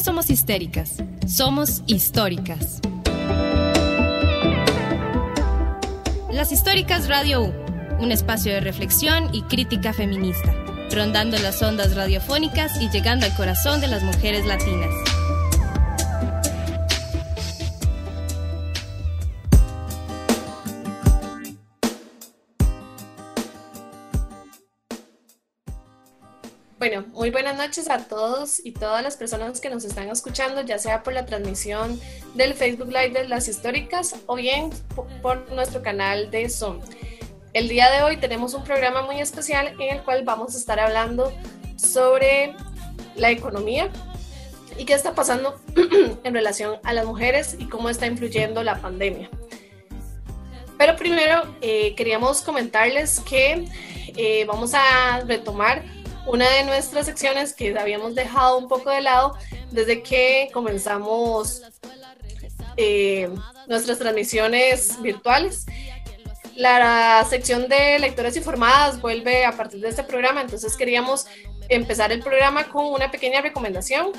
somos histéricas, somos históricas. Las Históricas Radio U, un espacio de reflexión y crítica feminista, rondando las ondas radiofónicas y llegando al corazón de las mujeres latinas. Muy buenas noches a todos y todas las personas que nos están escuchando, ya sea por la transmisión del Facebook Live de las históricas o bien por nuestro canal de Zoom. El día de hoy tenemos un programa muy especial en el cual vamos a estar hablando sobre la economía y qué está pasando en relación a las mujeres y cómo está influyendo la pandemia. Pero primero eh, queríamos comentarles que eh, vamos a retomar una de nuestras secciones que habíamos dejado un poco de lado desde que comenzamos eh, nuestras transmisiones virtuales. La sección de lectoras informadas vuelve a partir de este programa, entonces queríamos empezar el programa con una pequeña recomendación.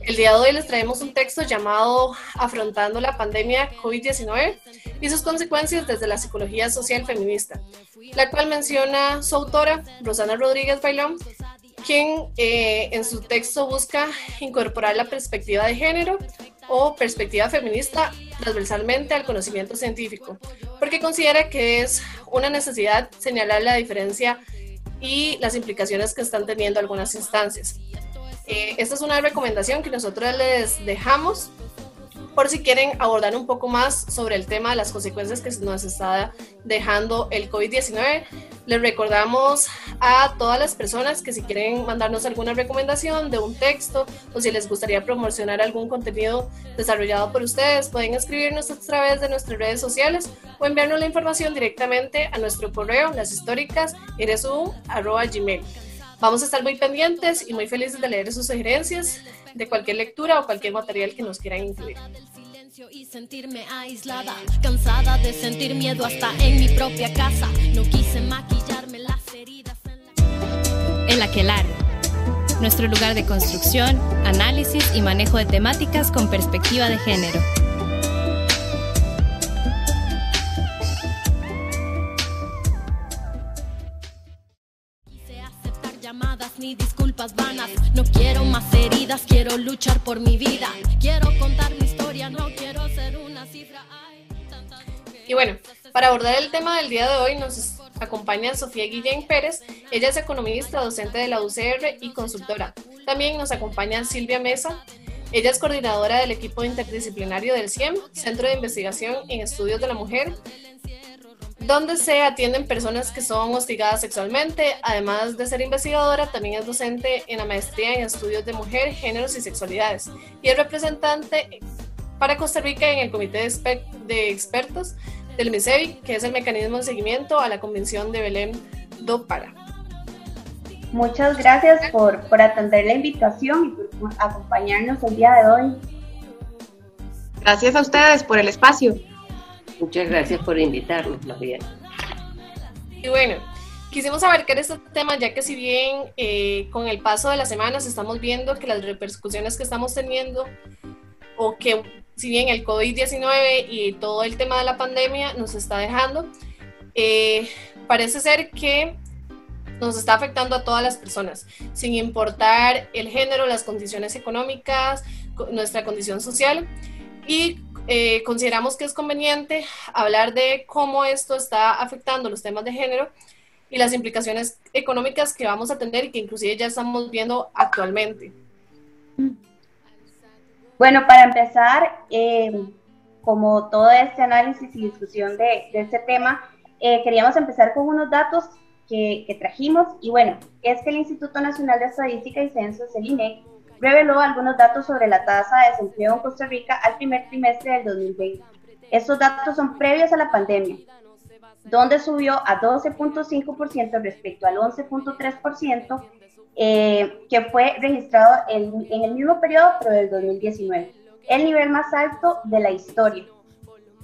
El día de hoy les traemos un texto llamado Afrontando la pandemia COVID-19 y sus consecuencias desde la psicología social feminista, la cual menciona su autora, Rosana Rodríguez Bailón, quien eh, en su texto busca incorporar la perspectiva de género o perspectiva feminista transversalmente al conocimiento científico, porque considera que es una necesidad señalar la diferencia y las implicaciones que están teniendo algunas instancias. Eh, esta es una recomendación que nosotros les dejamos por si quieren abordar un poco más sobre el tema de las consecuencias que nos está dejando el COVID-19. Les recordamos a todas las personas que si quieren mandarnos alguna recomendación de un texto o si les gustaría promocionar algún contenido desarrollado por ustedes, pueden escribirnos a través de nuestras redes sociales o enviarnos la información directamente a nuestro correo, gmail. Vamos a estar muy pendientes y muy felices de leer sus sugerencias de cualquier lectura o cualquier material que nos quieran incluir. Y sentirme aislada, cansada de sentir miedo hasta en mi propia casa. No quise maquillarme las heridas en la... El Aquelarre, nuestro lugar de construcción, análisis y manejo de temáticas con perspectiva de género. Ni disculpas vanas. No quiero más heridas, quiero luchar por mi vida. Quiero contar mi historia, no quiero ser una cifra. Y bueno, para abordar el tema del día de hoy nos acompaña Sofía Guillén Pérez. Ella es economista, docente de la UCR y consultora. También nos acompaña Silvia Mesa. Ella es coordinadora del equipo interdisciplinario del CIEM, Centro de Investigación en Estudios de la Mujer, donde se atienden personas que son hostigadas sexualmente. Además de ser investigadora, también es docente en la maestría en estudios de mujer, géneros y sexualidades. Y es representante para Costa Rica en el Comité de, Expertos del MISEVI, que es el mecanismo de seguimiento a la Convención de Belém do Pará. Muchas gracias por, por atender la invitación y por acompañarnos el día de hoy. Gracias a ustedes por el espacio. Muchas gracias por invitarnos, María. Y bueno, quisimos abarcar este tema ya que si bien eh, con el paso de las semanas estamos viendo que las repercusiones que estamos teniendo o que si bien el COVID-19 y todo el tema de la pandemia nos está dejando, eh, parece ser que nos está afectando a todas las personas, sin importar el género, las condiciones económicas, nuestra condición social. Y eh, consideramos que es conveniente hablar de cómo esto está afectando los temas de género y las implicaciones económicas que vamos a tener y que inclusive ya estamos viendo actualmente. Bueno, para empezar, eh, como todo este análisis y discusión de, este tema, eh, queríamos empezar con unos datos que, trajimos y bueno, es que el Instituto Nacional de Estadística y Censos, el INEC, reveló algunos datos sobre la tasa de desempleo en Costa Rica al primer trimestre del 2020. Estos datos son previos a la pandemia, donde subió a 12.5% respecto al 11.3% eh, que fue registrado en, en el mismo periodo, pero del 2019, el nivel más alto de la historia.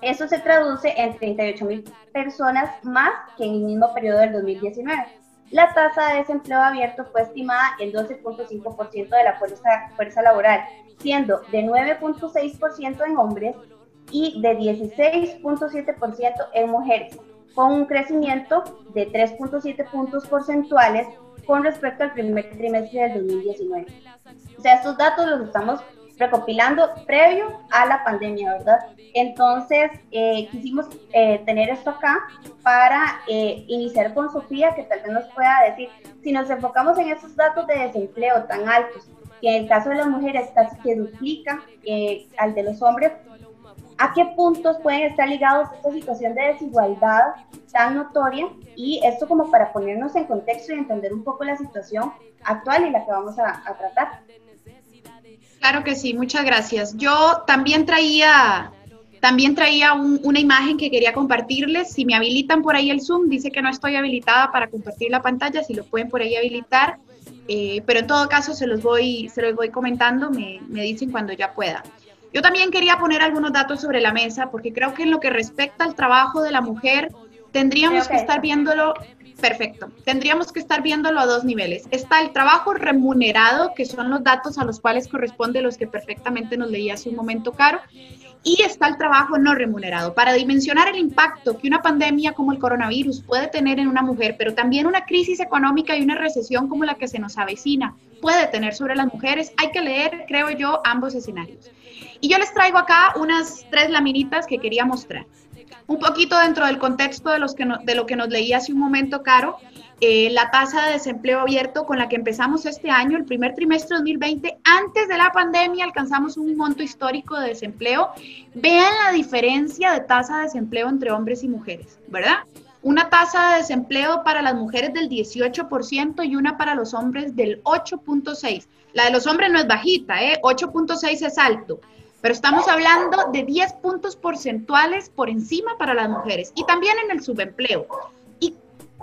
Eso se traduce en 38 mil personas más que en el mismo periodo del 2019. La tasa de desempleo abierto fue estimada en 12.5% de la fuerza, fuerza laboral, siendo de 9.6% en hombres y de 16.7% en mujeres, con un crecimiento de 3.7 puntos porcentuales con respecto al primer trimestre del 2019. O sea, estos datos los estamos recopilando previo a la pandemia, ¿verdad? Entonces, eh, quisimos eh, tener esto acá para eh, iniciar con Sofía, que tal vez nos pueda decir, si nos enfocamos en estos datos de desempleo tan altos, que en el caso de las mujeres casi que duplica al de los hombres, ¿a qué puntos pueden estar ligados esta situación de desigualdad tan notoria? Y esto como para ponernos en contexto y entender un poco la situación actual y la que vamos a tratar. Claro que sí, muchas gracias. Yo también traía, también traía una imagen que quería compartirles. Si me habilitan por ahí el Zoom, dice que no estoy habilitada para compartir la pantalla, si lo pueden por ahí habilitar. Eh, pero en todo caso se los voy, se los voy comentando, me, me dicen cuando ya pueda. Yo también quería poner algunos datos sobre la mesa porque creo que en lo que respecta al trabajo de la mujer, tendríamos que estar viéndolo Perfecto. Tendríamos que estar viéndolo a dos niveles. Está el trabajo remunerado, que son los datos a los cuales corresponde los que perfectamente nos leía hace un momento Caro, y está el trabajo no remunerado. Para dimensionar el impacto que una pandemia como el coronavirus puede tener en una mujer, pero también una crisis económica y una recesión como la que se nos avecina puede tener sobre las mujeres, hay que leer, creo yo, ambos escenarios. Y yo les traigo acá unas tres laminitas que quería mostrar un poquito dentro del contexto de, lo que nos leía hace un momento, Caro, eh, la tasa de desempleo abierto con la que empezamos este año, el primer trimestre de 2020, antes de la pandemia alcanzamos un monto histórico de desempleo. Vean la diferencia de tasa de desempleo entre hombres y mujeres, ¿verdad? Una tasa de desempleo para las mujeres del 18% y una para los hombres del 8.6%. La de los hombres no es bajita, ¿eh? 8.6 es alto pero estamos hablando de 10 puntos porcentuales por encima para las mujeres y también en el subempleo. ¿Y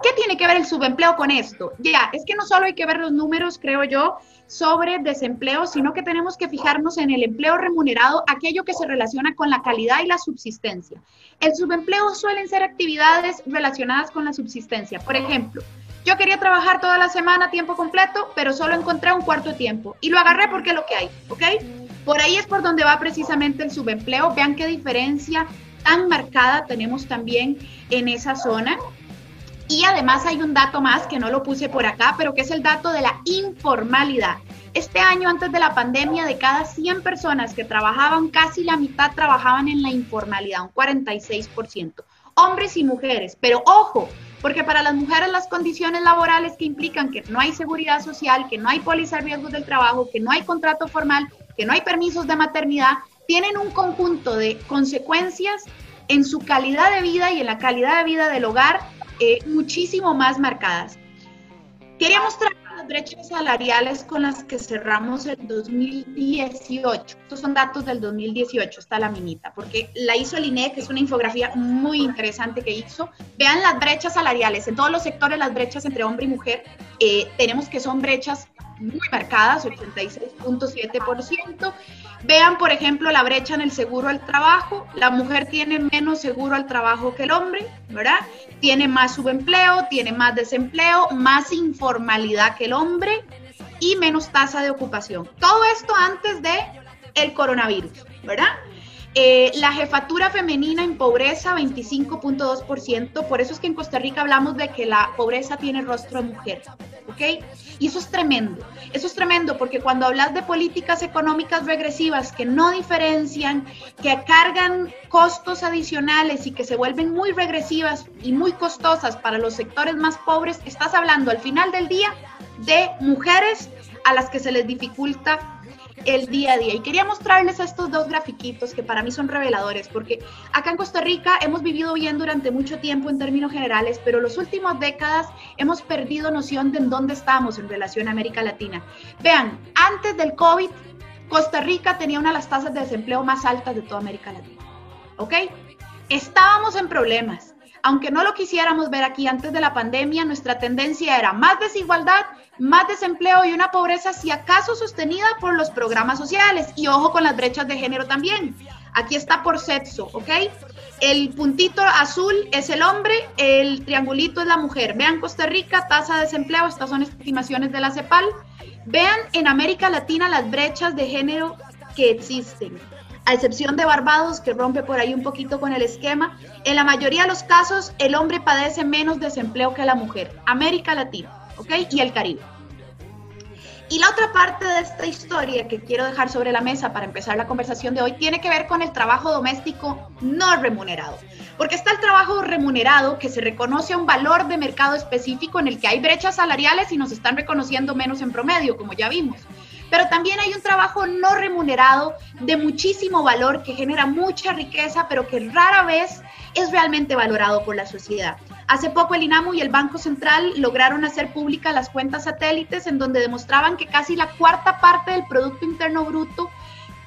qué tiene que ver el subempleo con esto? Ya, es que no solo hay que ver los números, creo yo, sobre desempleo, sino que tenemos que fijarnos en el empleo remunerado, aquello que se relaciona con la calidad y la subsistencia. El subempleo suelen ser actividades relacionadas con la subsistencia. Por ejemplo, yo quería trabajar toda la semana tiempo completo, pero solo encontré un cuarto tiempo y lo agarré porque es lo que hay, ¿ok? Por ahí es por donde va precisamente el subempleo. Vean qué diferencia tan marcada tenemos también en esa zona. Y además hay un dato más que no lo puse por acá, pero que es el dato de la informalidad. Este año, antes de la pandemia, de cada 100 personas que trabajaban, casi la mitad trabajaban en la informalidad, un 46%. Hombres y mujeres. Pero ojo, porque para las mujeres las condiciones laborales que implican que no hay seguridad social, que no hay póliza de riesgos del trabajo, que no hay contrato formal, que no hay permisos de maternidad, tienen un conjunto de consecuencias en su calidad de vida y en la calidad de vida del hogar eh, muchísimo más marcadas. Quería mostrar las brechas salariales con las que cerramos el 2018. Estos son datos del 2018, está la minita, porque la hizo el INE, que es una infografía muy interesante que hizo. Vean las brechas salariales. En todos los sectores, las brechas entre hombre y mujer, eh, tenemos que son brechas muy marcadas, 86.7%. Vean, por ejemplo, la brecha en el seguro al trabajo. La mujer tiene menos seguro al trabajo que el hombre, ¿verdad? Tiene más subempleo, tiene más desempleo, más informalidad que el hombre y menos tasa de ocupación. Todo esto antes de el coronavirus, ¿verdad? Eh, la jefatura femenina en pobreza, 25.2%. Por eso es que en Costa Rica hablamos de que la pobreza tiene rostro de mujer. ¿Ok? Y eso es tremendo. Eso es tremendo porque cuando hablas de políticas económicas regresivas que no diferencian, que cargan costos adicionales y que se vuelven muy regresivas y muy costosas para los sectores más pobres, estás hablando al final del día de mujeres a las que se les dificulta el día a día. Y quería mostrarles estos dos grafiquitos que para mí son reveladores, porque acá en Costa Rica hemos vivido bien durante mucho tiempo en términos generales, pero las últimas décadas hemos perdido noción de en dónde estamos en relación a América Latina. Vean, antes del COVID, Costa Rica tenía una de las tasas de desempleo más altas de toda América Latina. ¿Ok? Estábamos en problemas. Aunque no lo quisiéramos ver aquí antes de la pandemia, nuestra tendencia era más desigualdad más desempleo y una pobreza si acaso sostenida por los programas sociales. Y ojo con las brechas de género también. Aquí está por sexo, ¿ok? El puntito azul es el hombre, el triangulito es la mujer. Vean Costa Rica, tasa de desempleo, estas son estimaciones de la CEPAL. Vean en América Latina las brechas de género que existen. A excepción de Barbados, que rompe por ahí un poquito con el esquema, en la mayoría de los casos el hombre padece menos desempleo que la mujer. América Latina, ¿ok? Y el Caribe. Y la otra parte de esta historia que quiero dejar sobre la mesa para empezar la conversación de hoy tiene que ver con el trabajo doméstico no remunerado. Porque está el trabajo remunerado que se reconoce a un valor de mercado específico en el que hay brechas salariales y nos están reconociendo menos en promedio, como ya vimos. Pero también hay un trabajo no remunerado de muchísimo valor que genera mucha riqueza, pero que rara vez es realmente valorado por la sociedad. Hace poco el INAMU y el Banco Central lograron hacer públicas las cuentas satélites en donde demostraban que casi la cuarta parte del Producto Interno Bruto,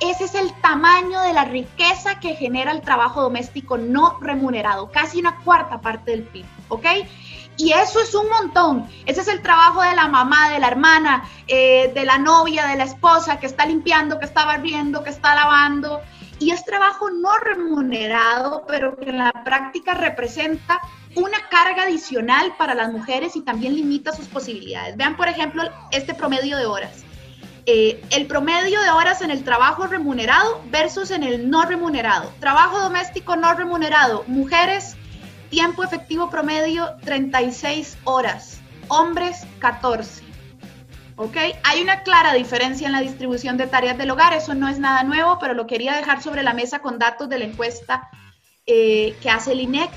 ese es el tamaño de la riqueza que genera el trabajo doméstico no remunerado, casi una cuarta parte del PIB, ¿ok? Y eso es un montón. Ese es el trabajo de la mamá, de la hermana, eh, de la novia, de la esposa que está limpiando, que está barriendo, que está lavando. Y es trabajo no remunerado, pero que en la práctica representa una carga adicional para las mujeres y también limita sus posibilidades. Vean, por ejemplo, este promedio de horas. Eh, el promedio de horas en el trabajo remunerado versus en el no remunerado. Trabajo doméstico no remunerado. Mujeres, tiempo efectivo promedio 36 horas. Hombres, 14. ¿Ok? Hay una clara diferencia en la distribución de tareas del hogar. Eso no es nada nuevo, pero lo quería dejar sobre la mesa con datos de la encuesta eh, que hace el INEC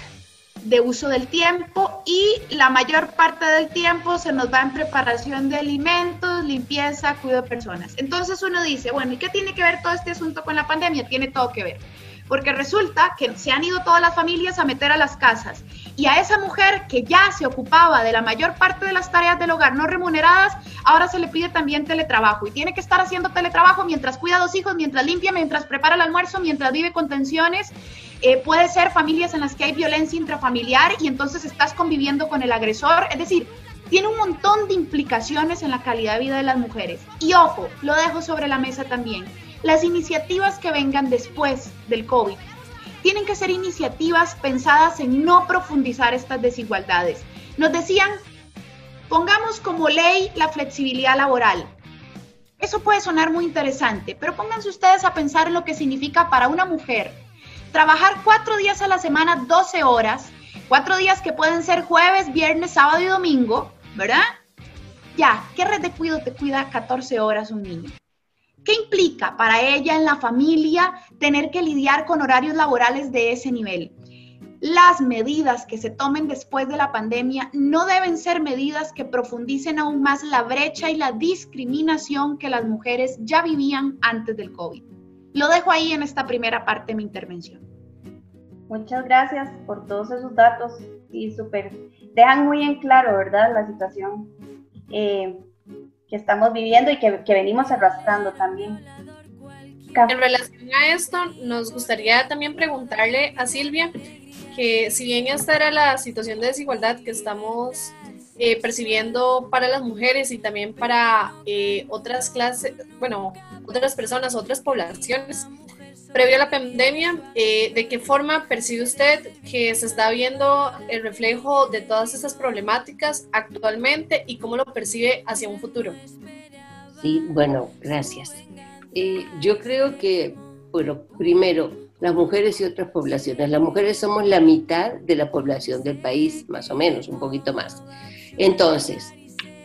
de uso del tiempo y la mayor parte del tiempo se nos va en preparación de alimentos, limpieza, cuidado de personas. Entonces uno dice, bueno, ¿y qué tiene que ver todo este asunto con la pandemia? Tiene todo que ver. Porque resulta que se han ido todas las familias a meter a las casas y a esa mujer que ya se ocupaba de la mayor parte de las tareas del hogar no remuneradas, ahora se le pide también teletrabajo y tiene que estar haciendo teletrabajo mientras cuida a dos hijos, mientras limpia, mientras prepara el almuerzo, mientras vive con tensiones eh, puede ser familias en las que hay violencia intrafamiliar y entonces estás conviviendo con el agresor. Es decir, tiene un montón de implicaciones en la calidad de vida de las mujeres. Y ojo, lo dejo sobre la mesa también. Las iniciativas que vengan después del COVID tienen que ser iniciativas pensadas en no profundizar estas desigualdades. Nos decían, pongamos como ley la flexibilidad laboral. Eso puede sonar muy interesante, pero pónganse ustedes a pensar en lo que significa para una mujer trabajar cuatro días a la semana, 12 horas, cuatro días que pueden ser jueves, viernes, sábado y domingo, ¿verdad? Ya, ¿qué red de cuidado te cuida 14 horas un niño? ¿Qué implica para ella en la familia tener que lidiar con horarios laborales de ese nivel? Las medidas que se tomen después de la pandemia no deben ser medidas que profundicen aún más la brecha y la discriminación que las mujeres ya vivían antes del COVID. Lo dejo ahí en esta primera parte de mi intervención. Muchas gracias por todos esos datos y súper, dejan muy en claro, ¿verdad? La situación eh, estamos viviendo y que, que venimos arrastrando también. En relación a esto, nos gustaría también preguntarle a Silvia que si bien esta era la situación de desigualdad que estamos eh, percibiendo para las mujeres y también para eh, otras clases, bueno, otras personas, otras poblaciones. Previo a la pandemia, eh, ¿de qué forma percibe usted que se está viendo el reflejo de todas estas problemáticas actualmente y cómo lo percibe hacia un futuro? Sí, bueno, gracias. yo creo que, bueno, primero, las mujeres y otras poblaciones. Las mujeres somos la mitad de la población del país, más o menos, un poquito más. Entonces,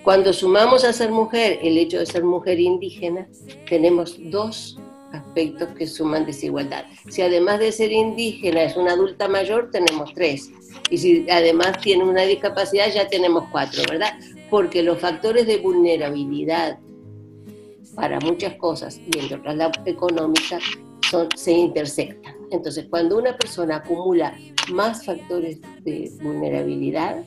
cuando sumamos a ser mujer el hecho de ser mujer indígena, tenemos dos aspectos que suman desigualdad. Si además de ser indígena es una adulta mayor, tenemos tres. Y si además tiene una discapacidad, ya tenemos cuatro, ¿verdad? Porque los factores de vulnerabilidad para muchas cosas, y entre otras la económica, se intersectan. Entonces, cuando una persona acumula más factores de vulnerabilidad,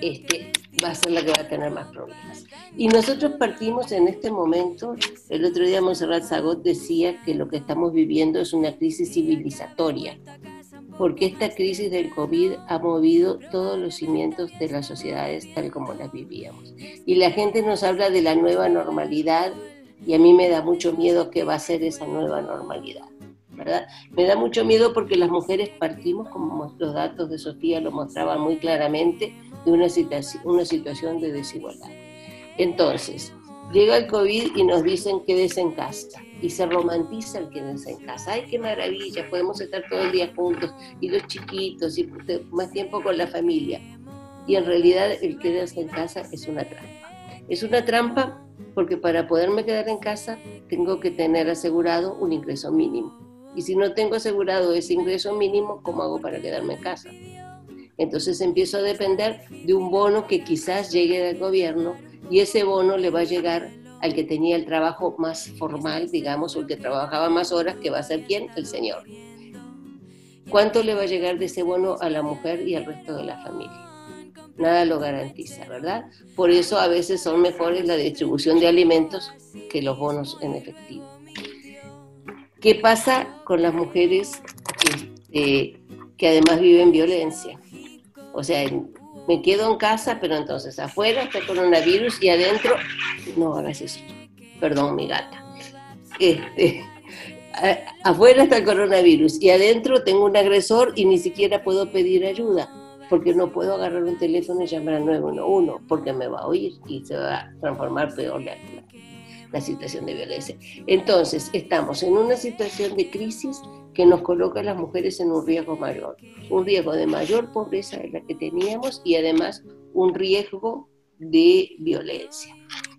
este, va a ser la que va a tener más problemas. Y nosotros partimos en este momento, el otro día Monserrat Zagot decía que lo que estamos viviendo es una crisis civilizatoria, porque esta crisis del COVID ha movido todos los cimientos de las sociedades tal como las vivíamos. Y la gente nos habla de la nueva normalidad y a mí me da mucho miedo que va a ser esa nueva normalidad. ¿verdad? Me da mucho miedo porque las mujeres partimos, como los datos de Sofía lo mostraban muy claramente, de una situación, de desigualdad. Entonces, llega el COVID y nos dicen quédese en casa y se romantiza el quedarse en casa. ¡Ay, qué maravilla! Podemos estar todo el día juntos y los chiquitos y más tiempo con la familia. Y en realidad el quedarse en casa es una trampa. Es una trampa porque para poderme quedar en casa tengo que tener asegurado un ingreso mínimo. Y si no tengo asegurado ese ingreso mínimo, ¿cómo hago para quedarme en casa? Entonces empiezo a depender de un bono que quizás llegue del gobierno y ese bono le va a llegar al que tenía el trabajo más formal, digamos, o el que trabajaba más horas, que va a ser quién? El Señor. ¿Cuánto le va a llegar de ese bono a la mujer y al resto de la familia? Nada lo garantiza, ¿verdad? Por eso a veces son mejores la distribución de alimentos que los bonos en efectivo. ¿Qué pasa con las mujeres este, que además viven violencia? O sea, me quedo en casa, pero entonces afuera está el coronavirus y adentro, no hagas eso, perdón, mi gata. Este, afuera está el coronavirus y adentro tengo un agresor y ni siquiera puedo pedir ayuda porque no puedo agarrar un teléfono y llamar al 911 porque me va a oír y se va a transformar peor la, situación de violencia. Entonces, estamos en una situación de crisis que nos coloca a las mujeres en un riesgo mayor, un riesgo de mayor pobreza de la que teníamos y además un riesgo de violencia.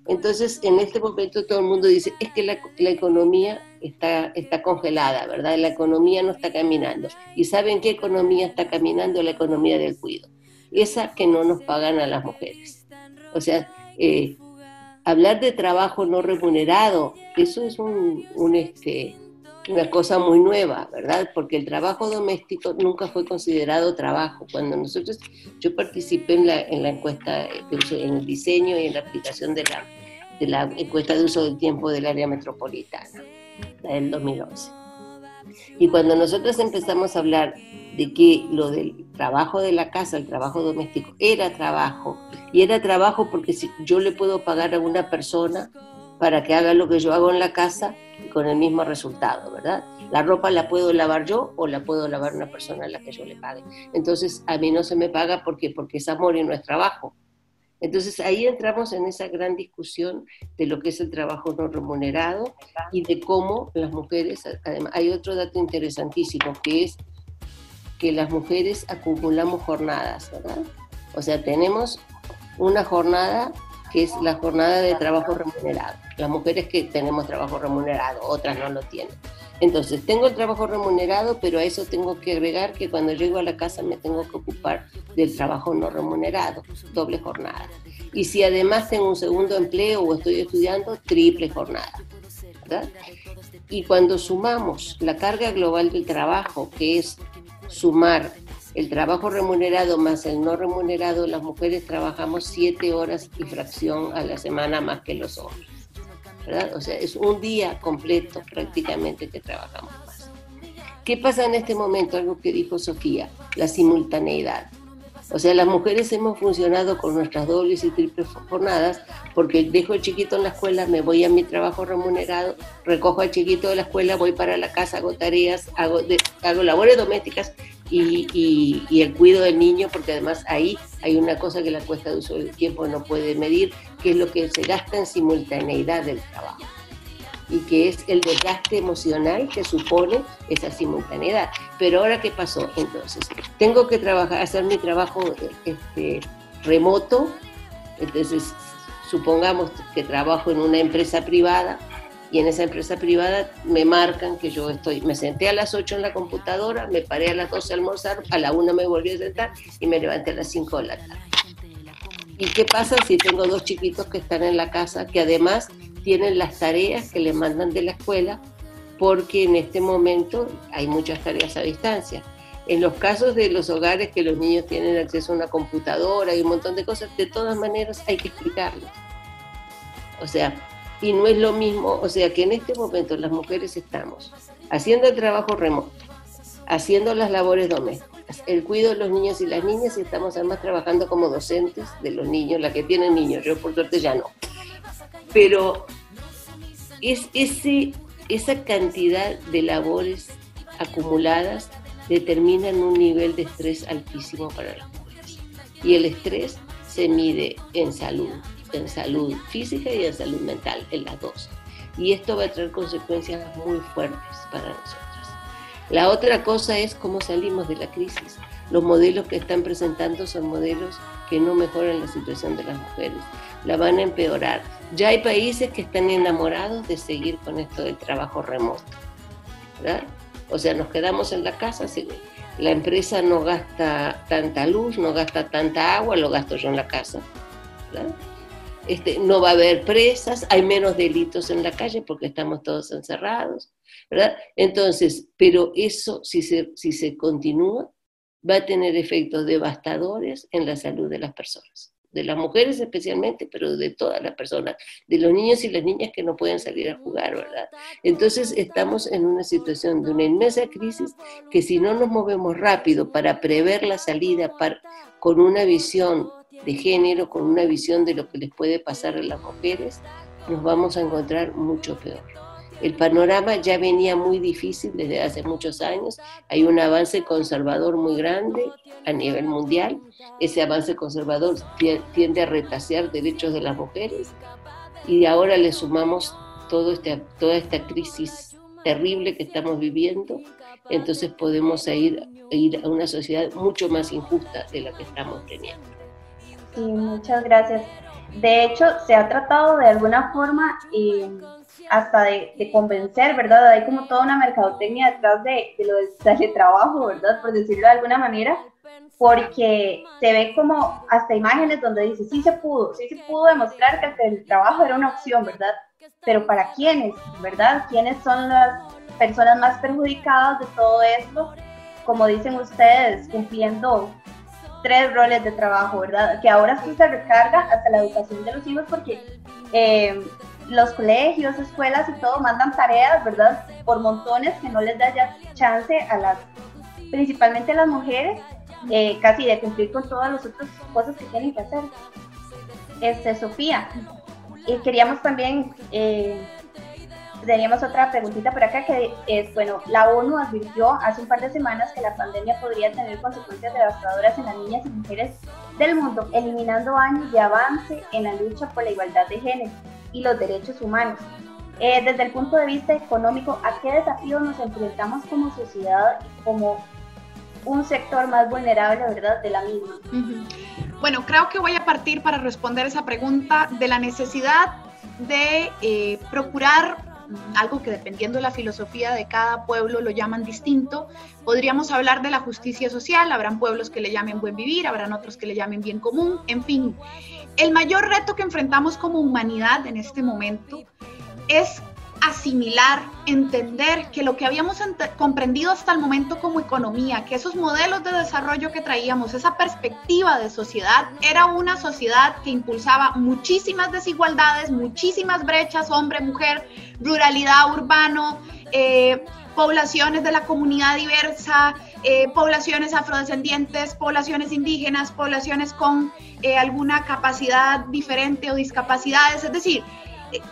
Entonces, en este momento todo el mundo dice, es que la, economía está, está congelada, ¿verdad? La economía no está caminando. ¿Y saben qué economía está caminando? La economía del cuido. Esa que no nos pagan a las mujeres. O sea, eh, hablar de trabajo no remunerado, eso es un, un este, una cosa muy nueva, ¿verdad? Porque el trabajo doméstico nunca fue considerado trabajo. Cuando nosotros, yo participé en la, en la encuesta, en el diseño y en la aplicación de la, de la encuesta de uso del tiempo del área metropolitana, la del 2011. Y cuando nosotros empezamos a hablar de que lo del trabajo de la casa, el trabajo doméstico, era trabajo, y era trabajo porque si yo le puedo pagar a una persona para que haga lo que yo hago en la casa, con el mismo resultado, ¿verdad? La ropa la puedo lavar yo o la puedo lavar una persona a la que yo le pague. Entonces, a mí no se me paga porque, porque es amor y no es trabajo. Entonces ahí entramos en esa gran discusión de lo que es el trabajo no remunerado y de cómo las mujeres, además, hay otro dato interesantísimo que es que las mujeres acumulamos jornadas, ¿verdad? O sea, tenemos una jornada que es la jornada de trabajo remunerado. Las mujeres que tenemos trabajo remunerado, otras no lo tienen. Entonces, tengo el trabajo remunerado, pero a eso tengo que agregar que cuando llego a la casa me tengo que ocupar del trabajo no remunerado, doble jornada. Y si además tengo un segundo empleo o estoy estudiando, triple jornada. ¿verdad? Y cuando sumamos la carga global del trabajo, que es sumar el trabajo remunerado más el no remunerado, las mujeres trabajamos siete horas y fracción a la semana más que los hombres. ¿verdad? O sea, es un día completo prácticamente que trabajamos más. ¿Qué pasa en este momento? Algo que dijo Sofía, la simultaneidad. O sea, las mujeres hemos funcionado con nuestras dobles y triples jornadas porque dejo al chiquito en la escuela, me voy a mi trabajo remunerado, recojo al chiquito de la escuela, voy para la casa, hago tareas, hago, hago labores domésticas y, el cuido del niño, porque además ahí hay una cosa que la cuesta de uso del tiempo no puede medir, que es lo que se gasta en simultaneidad del trabajo y que es el desgaste emocional que supone esa simultaneidad. Pero ahora, ¿qué pasó? Entonces, tengo que trabajar, hacer mi trabajo este, remoto, entonces supongamos que trabajo en una empresa privada, y en esa empresa privada me marcan que yo estoy, me senté a las 8 en la computadora, me paré a las 12 a almorzar, a la 1 me volví a sentar y me levanté a las 5 de la tarde. ¿Y qué pasa si tengo dos chiquitos que están en la casa, que además tienen las tareas que les mandan de la escuela, porque en este momento hay muchas tareas a distancia? En los casos de los hogares que los niños tienen acceso a una computadora y un montón de cosas, de todas maneras hay que explicarlo. O sea, y no es lo mismo, o sea que en este momento las mujeres estamos haciendo el trabajo remoto, haciendo las labores domésticas, el cuidado de los niños y las niñas y estamos además trabajando como docentes de los niños, la que tienen niños, yo por suerte ya no. Pero es ese, esa cantidad de labores acumuladas determinan un nivel de estrés altísimo para las mujeres. Y el estrés se mide en salud, en salud física y en salud mental, en las dos. Y esto va a traer consecuencias muy fuertes para nosotros. La otra cosa es cómo salimos de la crisis. Los modelos que están presentando son modelos que no mejoran la situación de las mujeres, la van a empeorar. Ya hay países que están enamorados de seguir con esto del trabajo remoto. ¿verdad? O sea, nos quedamos en la casa, la empresa no gasta tanta luz, no gasta tanta agua, lo gasto yo en la casa. Este, no va a haber presas, hay menos delitos en la calle porque estamos todos encerrados, ¿verdad? Entonces, pero eso, si se, si se continúa, va a tener efectos devastadores en la salud de las personas de las mujeres especialmente, pero de todas las personas, de los niños y las niñas que no pueden salir a jugar, ¿verdad? Entonces estamos en una situación de una inmensa crisis que si no nos movemos rápido para prever la salida con una visión de género, con una visión de lo que les puede pasar a las mujeres, nos vamos a encontrar mucho peor. El panorama ya venía muy difícil desde hace muchos años. Hay un avance conservador muy grande a nivel mundial. Ese avance conservador tiende a retasear derechos de las mujeres y ahora le sumamos este, toda esta crisis terrible que estamos viviendo. Entonces podemos ir a una sociedad mucho más injusta de la que estamos teniendo. Sí, muchas gracias. De hecho, se ha tratado de alguna forma eh, hasta de, convencer, ¿verdad? Hay como toda una mercadotecnia detrás de, lo del teletrabajo, ¿verdad? Por decirlo de alguna manera, porque se ve como hasta imágenes donde dice, sí se pudo, sí se pudo demostrar que el teletrabajo era una opción, ¿verdad? Pero ¿para quiénes, verdad? ¿Quiénes son las personas más perjudicadas de todo esto? Como dicen ustedes, cumpliendo tres roles de trabajo, ¿verdad? Que ahora sí se recarga hasta la educación de los hijos porque eh, los colegios, escuelas y todo mandan tareas, ¿verdad? Por montones que no les da ya chance a las, principalmente a las mujeres, eh, casi de cumplir con todas las otras cosas que tienen que hacer. Este, Sofía, y queríamos también, eh, teníamos otra preguntita por acá que es, bueno, la ONU advirtió hace un par de semanas que la pandemia podría tener consecuencias devastadoras en las niñas y mujeres del mundo, eliminando años de avance en la lucha por la igualdad de género y los derechos humanos. Eh, desde el punto de vista económico, ¿a qué desafíos nos enfrentamos como sociedad y como un sector más vulnerable, verdad, de la misma? Bueno, creo que voy a partir para responder esa pregunta de la necesidad de eh, procurar algo que dependiendo de la filosofía de cada pueblo lo llaman distinto. Podríamos hablar de la justicia social, habrán pueblos que le llamen buen vivir, habrán otros que le llamen bien común, en fin. El mayor reto que enfrentamos como humanidad en este momento es asimilar, entender que lo que habíamos comprendido hasta el momento como economía, que esos modelos de desarrollo que traíamos, esa perspectiva de sociedad, era una sociedad que impulsaba muchísimas desigualdades, muchísimas brechas, hombre, mujer, ruralidad, urbano, eh, poblaciones de la comunidad diversa, eh, poblaciones afrodescendientes, poblaciones indígenas, poblaciones con eh, alguna capacidad diferente o discapacidades. Es decir,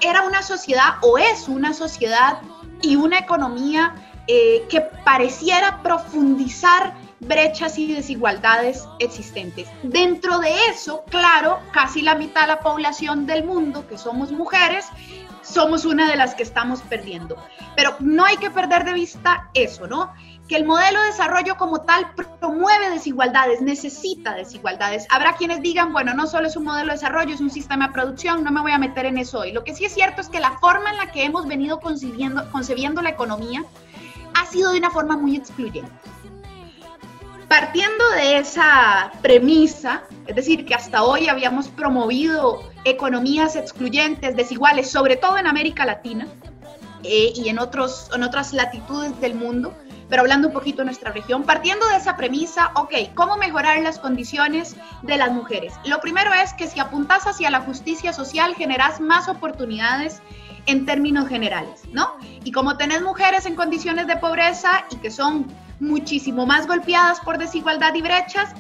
era una sociedad o es una sociedad y una economía eh, que pareciera profundizar brechas y desigualdades existentes. Dentro de eso, claro, casi la mitad de la población del mundo, que somos mujeres, somos una de las que estamos perdiendo. Pero no hay que perder de vista eso, ¿no? Que el modelo de desarrollo como tal promueve desigualdades, necesita desigualdades. Habrá quienes digan, bueno, no solo es un modelo de desarrollo, es un sistema de producción, no me voy a meter en eso hoy. Lo que sí es cierto es que la forma en la que hemos venido concibiendo, concebiendo la economía ha sido de una forma muy excluyente. Partiendo de esa premisa, es decir, que hasta hoy habíamos promovido economías excluyentes, desiguales, sobre todo en América Latina eh, y en, otros, en otras latitudes del mundo, pero hablando un poquito de nuestra región, partiendo de esa premisa, ok, ¿cómo mejorar las condiciones de las mujeres? Lo primero es que si apuntas hacia la justicia social, generas más oportunidades en términos generales, ¿no? Y como tenés mujeres en condiciones de pobreza y que son muchísimo más golpeadas por desigualdad y brechas,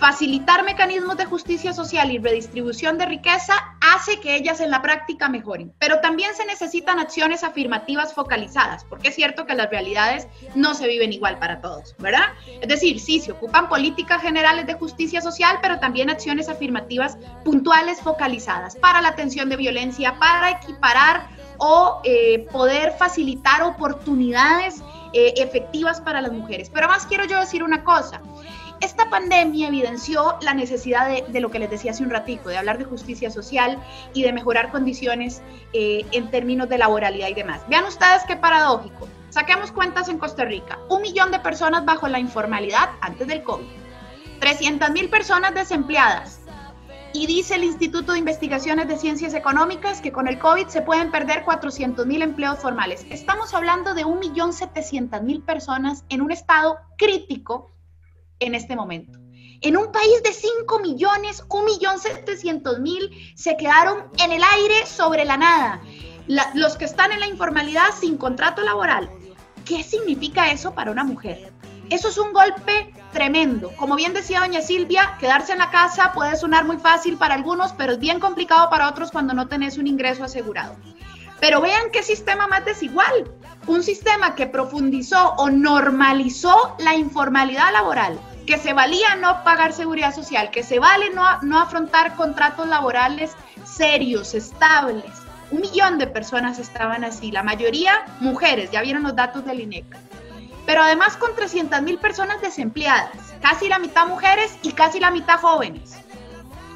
facilitar mecanismos de justicia social y redistribución de riqueza hace que ellas en la práctica mejoren. Pero también se necesitan acciones afirmativas focalizadas, porque es cierto que las realidades no se viven igual para todos, ¿verdad? Es decir, sí, se ocupan políticas generales de justicia social, pero también acciones afirmativas puntuales focalizadas para la atención de violencia, para equiparar o eh, poder facilitar oportunidades eh, efectivas para las mujeres. Pero más quiero yo decir una cosa. Esta pandemia evidenció la necesidad de, lo que les decía hace un ratico, de hablar de justicia social y de mejorar condiciones eh, en términos de laboralidad y demás. Vean ustedes qué paradójico. Saquemos cuentas en Costa Rica. Un millón de personas bajo la informalidad antes del COVID. 300 mil personas desempleadas. Y dice el Instituto de Investigaciones de Ciencias Económicas que con el COVID se pueden perder 400 mil empleos formales. Estamos hablando de 1.700.000 personas en un estado crítico en este momento. En un país de 5 millones, 1.700.000 se quedaron en el aire sobre la nada. los que están en la informalidad sin contrato laboral. ¿Qué significa eso para una mujer? Eso es un golpe tremendo. Como bien decía doña Silvia, quedarse en la casa puede sonar muy fácil para algunos, pero es bien complicado para otros cuando no tenés un ingreso asegurado. Pero vean qué sistema más desigual. Un sistema que profundizó o normalizó la informalidad laboral que se valía no pagar seguridad social, que se vale no, no afrontar contratos laborales serios, estables. Un millón de personas estaban así, la mayoría mujeres, ya vieron los datos del INEC. Pero además con 300 mil personas desempleadas, casi la mitad mujeres y casi la mitad jóvenes.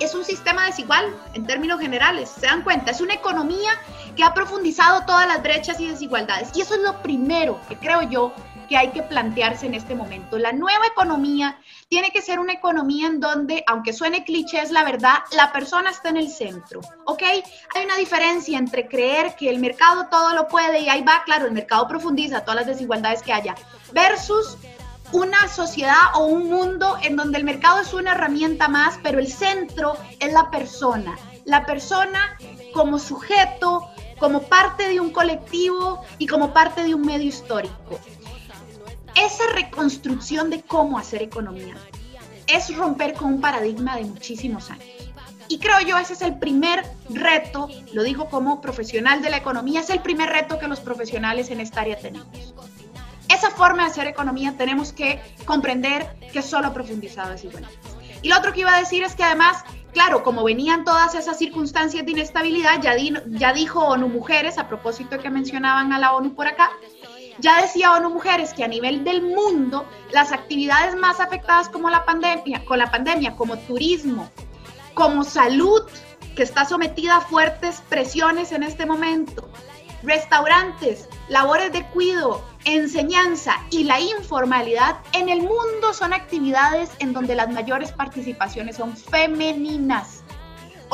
Es un sistema desigual en términos generales, se dan cuenta, es una economía que ha profundizado todas las brechas y desigualdades. Y eso es lo primero que creo yo que hay que plantearse en este momento. La nueva economía tiene que ser una economía en donde, aunque suene cliché, es la verdad, la persona está en el centro, ¿ok? Hay una diferencia entre creer que el mercado todo lo puede y ahí va, claro, el mercado profundiza todas las desigualdades que haya, versus una sociedad o un mundo en donde el mercado es una herramienta más, pero el centro es la persona. La persona como sujeto, como parte de un colectivo y como parte de un medio histórico esa reconstrucción de cómo hacer economía es romper con un paradigma de muchísimos años. Y creo yo ese es el primer reto, lo digo como profesional de la economía, es el primer reto que los profesionales en esta área tenemos. Esa forma de hacer economía tenemos que comprender que es solo profundizado desigualdades. Y lo otro que iba a decir es que además, claro, como venían todas esas circunstancias de inestabilidad, ya, ya dijo ONU Mujeres, a propósito de que mencionaban a la ONU por acá, ya decía ONU Mujeres que a nivel del mundo, las actividades más afectadas como la pandemia, con la pandemia, como turismo, como salud, que está sometida a fuertes presiones en este momento, restaurantes, labores de cuidado, enseñanza y la informalidad en el mundo son actividades en donde las mayores participaciones son femeninas.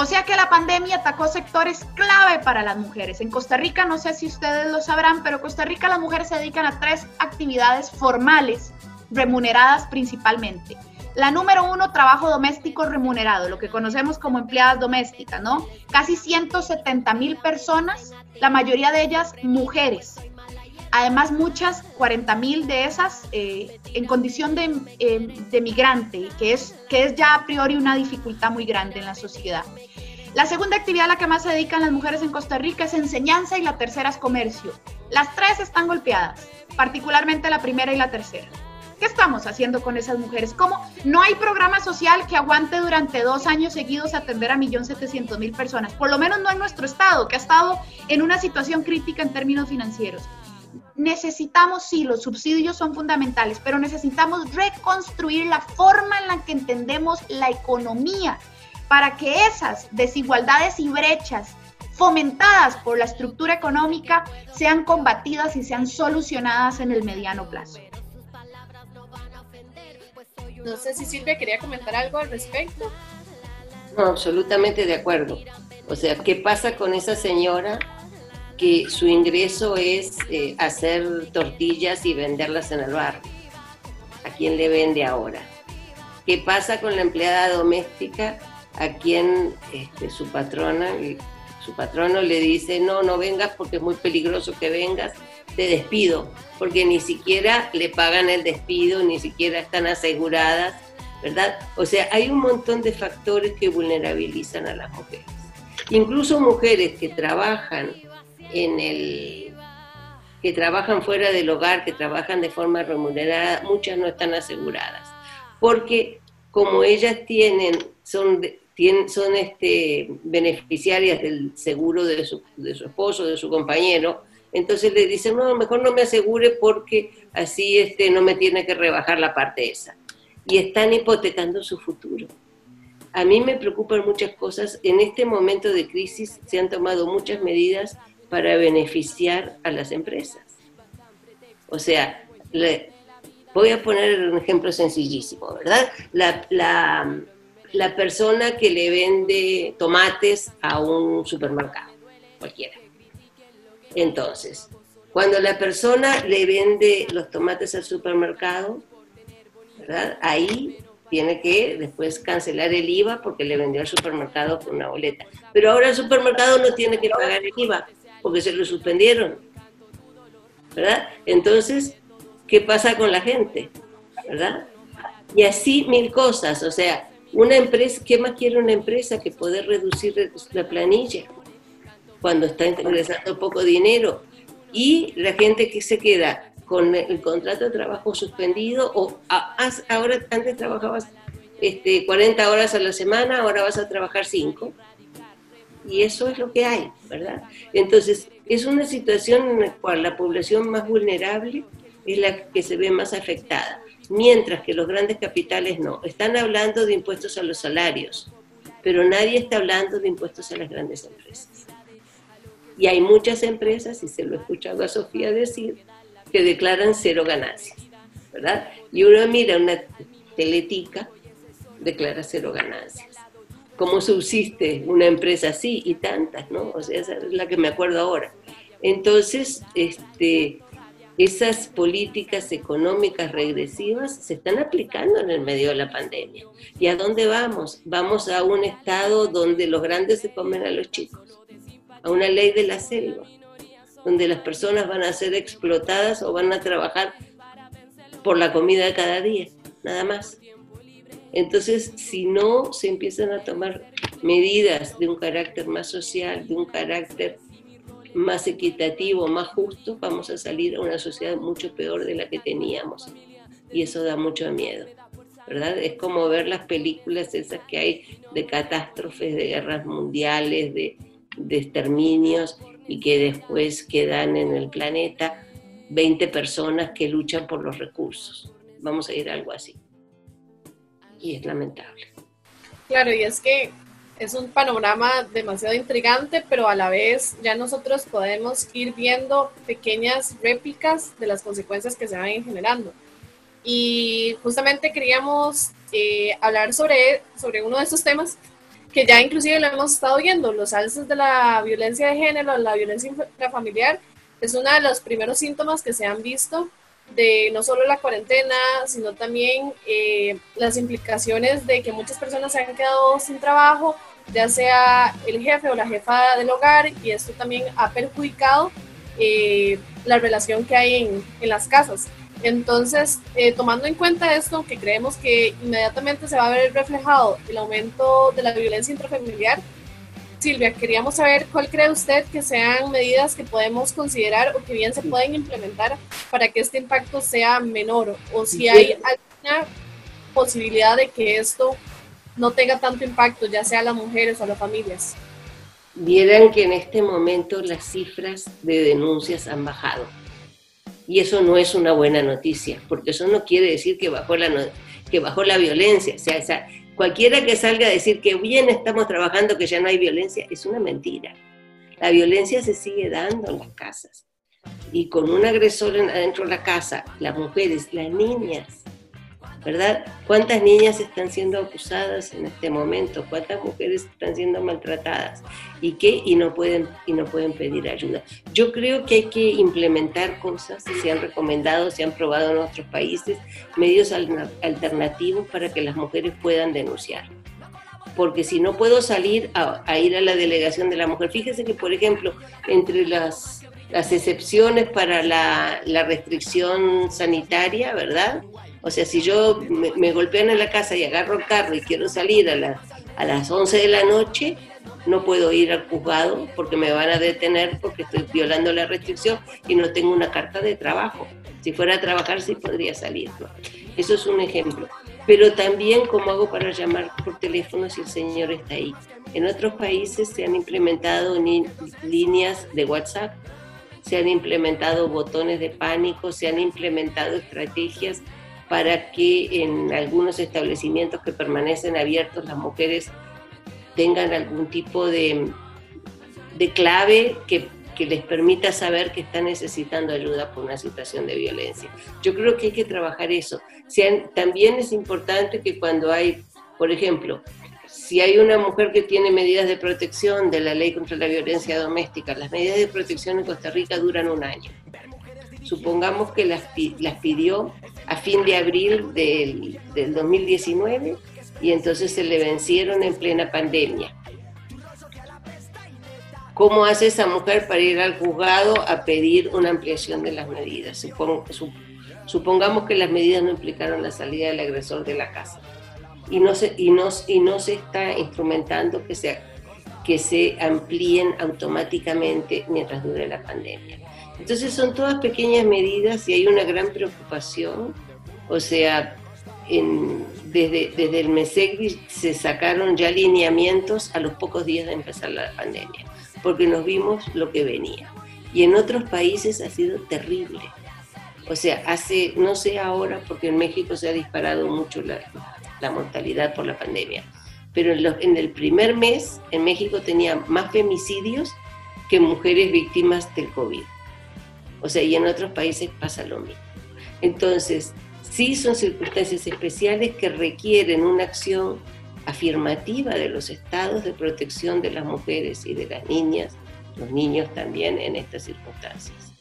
O sea que la pandemia atacó sectores clave para las mujeres. En Costa Rica, no sé si ustedes lo sabrán, pero en Costa Rica las mujeres se dedican a tres actividades formales, remuneradas principalmente. La número uno, trabajo doméstico remunerado, lo que conocemos como empleadas domésticas, ¿no? Casi 170 mil personas, la mayoría de ellas mujeres. Además, muchas, 40 mil de esas, eh, en condición de, eh, de, migrante, que es, que es ya a priori una dificultad muy grande en la sociedad. La segunda actividad a la que más se dedican las mujeres en Costa Rica es enseñanza y la tercera es comercio. Las tres están golpeadas, particularmente la primera y la tercera. ¿Qué estamos haciendo con esas mujeres? ¿Cómo? No hay programa social que aguante durante dos años seguidos atender a 1.700.000 personas, por lo menos no en nuestro estado, que ha estado en una situación crítica en términos financieros necesitamos, sí, los subsidios son fundamentales, pero necesitamos reconstruir la forma en la que entendemos la economía para que esas desigualdades y brechas fomentadas por la estructura económica sean combatidas y sean solucionadas en el mediano plazo. No sé si Silvia quería comentar algo al respecto. No, absolutamente de acuerdo. O sea, ¿qué pasa con esa señora que su ingreso es eh, hacer tortillas y venderlas en el bar. ¿A quién le vende ahora? ¿Qué pasa con la empleada doméstica a quien este, su patrona, su patrono le dice, no, no vengas porque es muy peligroso que vengas, te despido, porque ni siquiera le pagan el despido, ni siquiera están aseguradas, ¿verdad? O sea, hay un montón de factores que vulnerabilizan a las mujeres. incluso mujeres que trabajan en el que trabajan fuera del hogar, que trabajan de forma remunerada, muchas no están aseguradas, porque como ellas tienen, son, tienen, son este, beneficiarias del seguro de su, de su esposo, de su compañero, entonces le dicen, no, mejor no me asegure porque así este, no me tiene que rebajar la parte esa. Y están hipotecando su futuro. A mí me preocupan muchas cosas. En este momento de crisis se han tomado muchas medidas para beneficiar a las empresas. O sea, voy a poner un ejemplo sencillísimo, ¿verdad? La, la, la persona que le vende tomates a un supermercado, cualquiera entonces, cuando la persona le vende los tomates al supermercado, ¿verdad? Ahí tiene que después cancelar el IVA porque le vendió al supermercado con una boleta. Pero ahora el supermercado no tiene que pagar el IVA porque se lo suspendieron. ¿Verdad? Entonces, ¿qué pasa con la gente? ¿Verdad? Y así mil cosas. O sea, una empresa, ¿qué más quiere una empresa que poder reducir la planilla? cuando está ingresando poco dinero y la gente que se queda con el contrato de trabajo suspendido o ahora antes trabajabas este, 40 horas a la semana, ahora vas a trabajar 5. Y eso es lo que hay, ¿verdad? Entonces, es una situación en la cual la población más vulnerable es la que se ve más afectada, mientras que los grandes capitales no. Están hablando de impuestos a los salarios, pero nadie está hablando de impuestos a las grandes empresas. Y hay muchas empresas, y se lo he escuchado a Sofía decir, que declaran cero ganancias, ¿verdad? Y uno mira una teletica, declara cero ganancias. ¿Cómo subsiste una empresa así? Y tantas, ¿no? O sea, esa es la que me acuerdo ahora. Entonces, este, esas políticas económicas regresivas se están aplicando en el medio de la pandemia. ¿Y a dónde vamos? Vamos a un estado donde los grandes se comen a los chicos a una ley de la selva, donde las personas van a ser explotadas o van a trabajar por la comida de cada día, nada más. Entonces, si no se empiezan a tomar medidas de un carácter más social, de un carácter más equitativo, más justo, vamos a salir a una sociedad mucho peor de la que teníamos. Y eso da mucho miedo, ¿verdad? Es como ver las películas esas que hay de catástrofes, de guerras mundiales, de, exterminios y que después quedan en el planeta 20 personas que luchan por los recursos. Vamos a ir algo así. Y es lamentable. Claro, y es que es un panorama demasiado intrigante, pero a la vez ya nosotros podemos ir viendo pequeñas réplicas de las consecuencias que se van generando. Y justamente queríamos eh, hablar sobre, sobre uno de estos temas que ya inclusive lo hemos estado viendo, los alces de la violencia de género, la violencia intrafamiliar, es uno de los primeros síntomas que se han visto de no solo la cuarentena, sino también eh, las implicaciones de que muchas personas se han quedado sin trabajo, ya sea el jefe o la jefa del hogar, y esto también ha perjudicado eh, la relación que hay en, en las casas. Entonces, eh, tomando en cuenta esto, que creemos que inmediatamente se va a ver reflejado el aumento de la violencia intrafamiliar, Silvia, queríamos saber cuál cree usted que sean medidas que podemos considerar o que bien se pueden implementar para que este impacto sea menor o si hay alguna posibilidad de que esto no tenga tanto impacto, ya sea a las mujeres o a las familias. Vieran que en este momento las cifras de denuncias han bajado y eso no es una buena noticia, porque eso no quiere decir que bajó la, que bajó la violencia. O sea, cualquiera que salga a decir que bien estamos trabajando, que ya no hay violencia, es una mentira. La violencia se sigue dando en las casas. Y con un agresor adentro de la casa, las mujeres, las niñas, ¿verdad? ¿Cuántas niñas están siendo acusadas en este momento? ¿Cuántas mujeres están siendo maltratadas? ¿Y qué? Y no pueden, y no pueden pedir ayuda. Yo creo que hay que implementar cosas, se han recomendado, se han probado en otros países, medios alternativos para que las mujeres puedan denunciar. Porque si no puedo salir a, ir a la delegación de la mujer, fíjese que, por ejemplo, entre las, las excepciones para la, la restricción sanitaria, ¿verdad? O sea, si yo me, golpean en la casa y agarro el carro y quiero salir a, a las 11 de la noche, no puedo ir al juzgado porque me van a detener porque estoy violando la restricción y no tengo una carta de trabajo. Si fuera a trabajar sí podría salir. Eso es un ejemplo. Pero también cómo hago para llamar por teléfono si el señor está ahí. En otros países se han implementado líneas de WhatsApp, se han implementado botones de pánico, se han implementado estrategias para que en algunos establecimientos que permanecen abiertos las mujeres tengan algún tipo de, de clave que, que, les permita saber que están necesitando ayuda por una situación de violencia. Yo creo que hay que trabajar eso. también es importante que cuando hay, por ejemplo, si hay una mujer que tiene medidas de protección de la ley contra la violencia doméstica, las medidas de protección en Costa Rica duran un año. Supongamos que las, las pidió a fin de abril del, del 2019 y entonces se le vencieron en plena pandemia. ¿Cómo hace esa mujer para ir al juzgado a pedir una ampliación de las medidas? supongamos que las medidas no implicaron la salida del agresor de la casa y no se, y no, y no se está instrumentando que se, que se amplíen automáticamente mientras dure la pandemia. Entonces son todas pequeñas medidas y hay una gran preocupación. O sea, desde, desde el MESEC se sacaron ya lineamientos a los pocos días de empezar la pandemia, porque nos vimos lo que venía. Y en otros países ha sido terrible. O sea, hace, no sé ahora, porque en México se ha disparado mucho la, la mortalidad por la pandemia, pero en, en el primer mes en México tenía más femicidios que mujeres víctimas del COVID. O sea, y en otros países pasa lo mismo. Entonces, Sí son circunstancias especiales que requieren una acción afirmativa de los estados de protección de las mujeres y de las niñas, los niños también en estas circunstancias.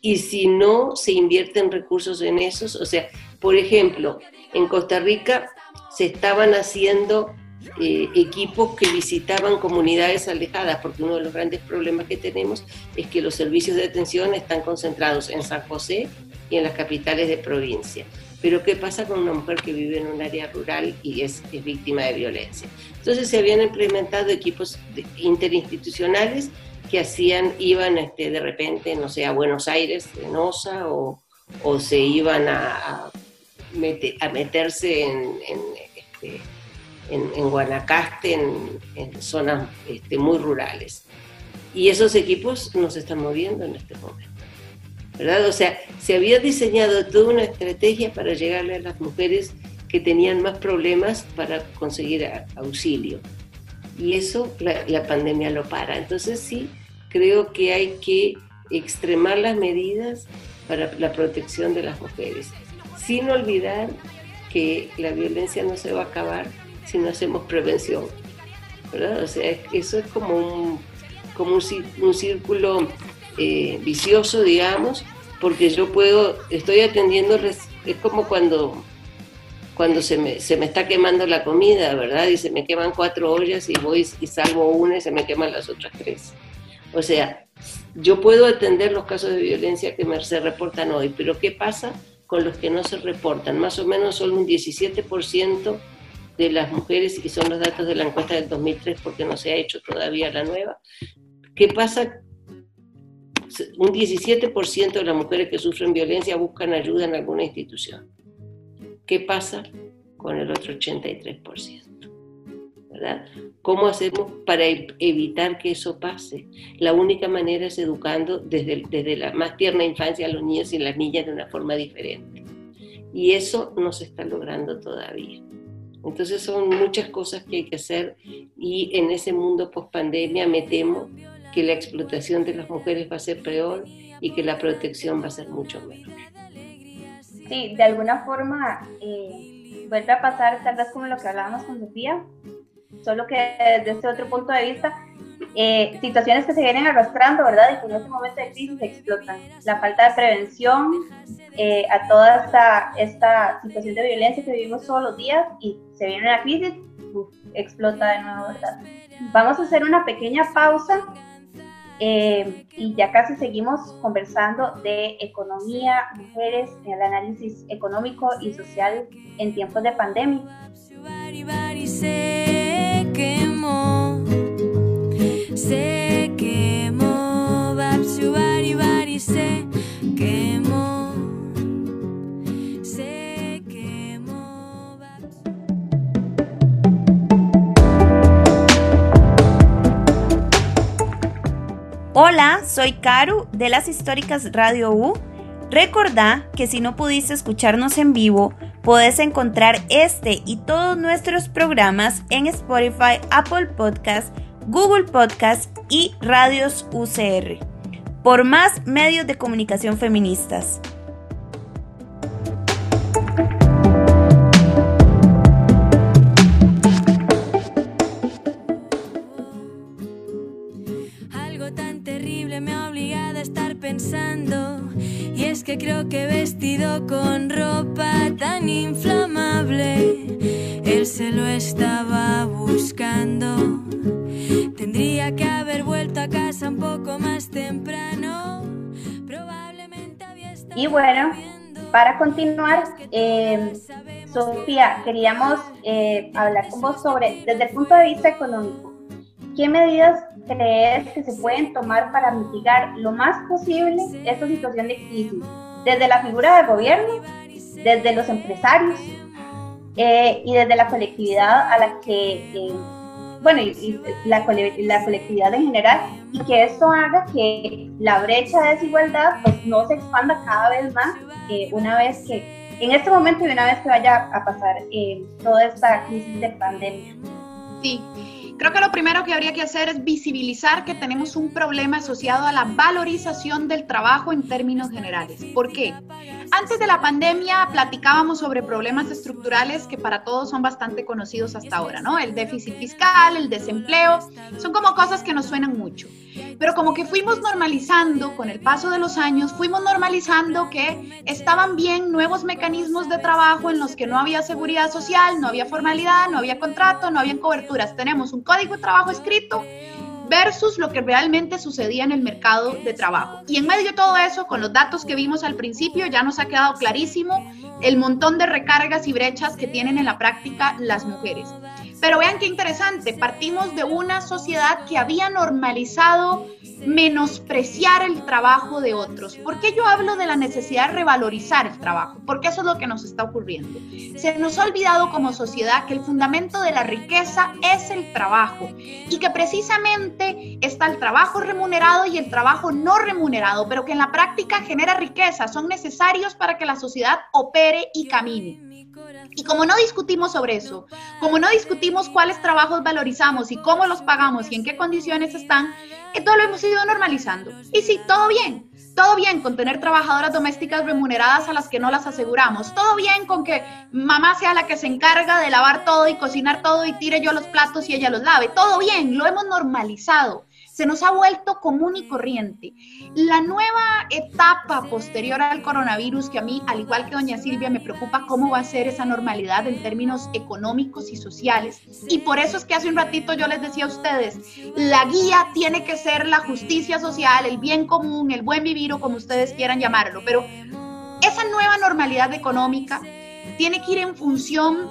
Y si no se invierten recursos en esos, o sea, por ejemplo, en Costa Rica se estaban haciendo eh, equipos que visitaban comunidades alejadas, porque uno de los grandes problemas que tenemos es que los servicios de atención están concentrados en San José y en las capitales de provincia. Pero ¿qué pasa con una mujer que vive en un área rural y es, víctima de violencia? Entonces se habían implementado equipos interinstitucionales que hacían, iban este, de repente, no sé, a Buenos Aires, en OSA, o, o se iban a, a, meterse en, este, en, Guanacaste, en, zonas este, muy rurales. Y esos equipos no se están moviendo en este momento. O sea, se había diseñado toda una estrategia para llegarle a las mujeres que tenían más problemas para conseguir auxilio. Y eso la, pandemia lo para. Entonces sí, creo que hay que extremar las medidas para la protección de las mujeres, sin olvidar que la violencia no se va a acabar si no hacemos prevención. ¿verdad? O sea, eso es como un, como un círculo eh, vicioso, digamos, porque yo puedo, estoy atendiendo, es como cuando, cuando se, me, se me está quemando la comida, ¿verdad? Y se me queman cuatro ollas y voy y salvo una y se me queman las otras tres. O sea, yo puedo atender los casos de violencia que me, se reportan hoy, pero ¿qué pasa con los que no se reportan? Más o menos solo un 17% de las mujeres, y son los datos de la encuesta del 2003 porque no se ha hecho todavía la nueva, ¿qué pasa un 17% de las mujeres que sufren violencia buscan ayuda en alguna institución. ¿Qué pasa con el otro 83%? ¿verdad? ¿Cómo hacemos para e-, evitar que eso pase? La única manera es educando desde, desde la más tierna infancia a los niños y las niñas de una forma diferente. Y eso no se está logrando todavía. Entonces son muchas cosas que hay que hacer y en ese mundo post pandemia me temo que la explotación de las mujeres va a ser peor y que la protección va a ser mucho menor. Sí, de alguna forma eh, vuelve a pasar tal vez como lo que hablábamos con Sofía, solo que desde este otro punto de vista, eh, situaciones que se vienen arrastrando, ¿verdad? Y que en este momento de crisis explotan. La falta de prevención eh, a toda esta, esta situación de violencia que vivimos todos los días y se viene la crisis, explota de nuevo, ¿verdad? Vamos a hacer una pequeña pausa Eh, y ya casi seguimos conversando de economía, mujeres, el análisis económico y social en tiempos de pandemia. Hola, soy Karu de las Históricas Radio U. Recordá que si no pudiste escucharnos en vivo, puedes encontrar este y todos nuestros programas en Spotify, Apple Podcast, Google Podcast y Radios UCR, por más medios de comunicación feministas. Creo que vestido con ropa tan inflamable, él se lo estaba buscando. Tendría que haber vuelto a casa un poco más temprano. Probablemente había estado Y bueno, para continuar, eh, Sofía, queríamos eh, hablar con vos sobre, desde el punto de vista económico, ¿qué medidas crees que se pueden tomar para mitigar lo más posible esta situación de crisis? Desde la figura del gobierno, desde los empresarios eh, y desde la colectividad a la que, eh, bueno, y, la, la, colectividad en general, y que esto haga que la brecha de desigualdad pues, no se expanda cada vez más eh, una vez que, en este momento y una vez que vaya a pasar toda esta crisis de pandemia. Sí, Creo que lo primero que habría que hacer es visibilizar que tenemos un problema asociado a la valorización del trabajo en términos generales. ¿Por qué? Antes de la pandemia platicábamos sobre problemas estructurales que para todos son bastante conocidos hasta ahora, ¿no? El déficit fiscal, el desempleo, son como cosas que nos suenan mucho. Pero como que fuimos normalizando con el paso de los años, fuimos normalizando que estaban bien nuevos mecanismos de trabajo en los que no había seguridad social, no había formalidad, no había contrato, no había coberturas. Tenemos un código de trabajo escrito versus lo que realmente sucedía en el mercado de trabajo. Y en medio de todo eso, con los datos que vimos al principio, ya nos ha quedado clarísimo el montón de recargas y brechas que tienen en la práctica las mujeres. Pero vean qué interesante, partimos de una sociedad que había normalizado menospreciar el trabajo de otros. ¿Por qué yo hablo de la necesidad de revalorizar el trabajo? Porque eso es lo que nos está ocurriendo. Se nos ha olvidado como sociedad que el fundamento de la riqueza es el trabajo y que precisamente está el trabajo remunerado y el trabajo no remunerado, pero que en la práctica genera riqueza, son necesarios para que la sociedad opere y camine. Y como no discutimos sobre eso, como no discutimos cuáles trabajos valorizamos y cómo los pagamos y en qué condiciones están, todo lo hemos ido normalizando. Y sí, todo bien, todo bien con tener trabajadoras domésticas remuneradas a las que no las aseguramos. Todo bien con que mamá sea la que se encarga de lavar todo y cocinar todo y tire yo los platos y ella los lave. Todo bien, lo hemos normalizado se nos ha vuelto común y corriente. La nueva etapa posterior al coronavirus, que a mí, al igual que doña Silvia, me preocupa cómo va a ser esa normalidad en términos económicos y sociales. Y por eso es que hace un ratito yo les decía a ustedes, la guía tiene que ser la justicia social, el bien común, el buen vivir o como ustedes quieran llamarlo. Pero esa nueva normalidad económica tiene que ir en función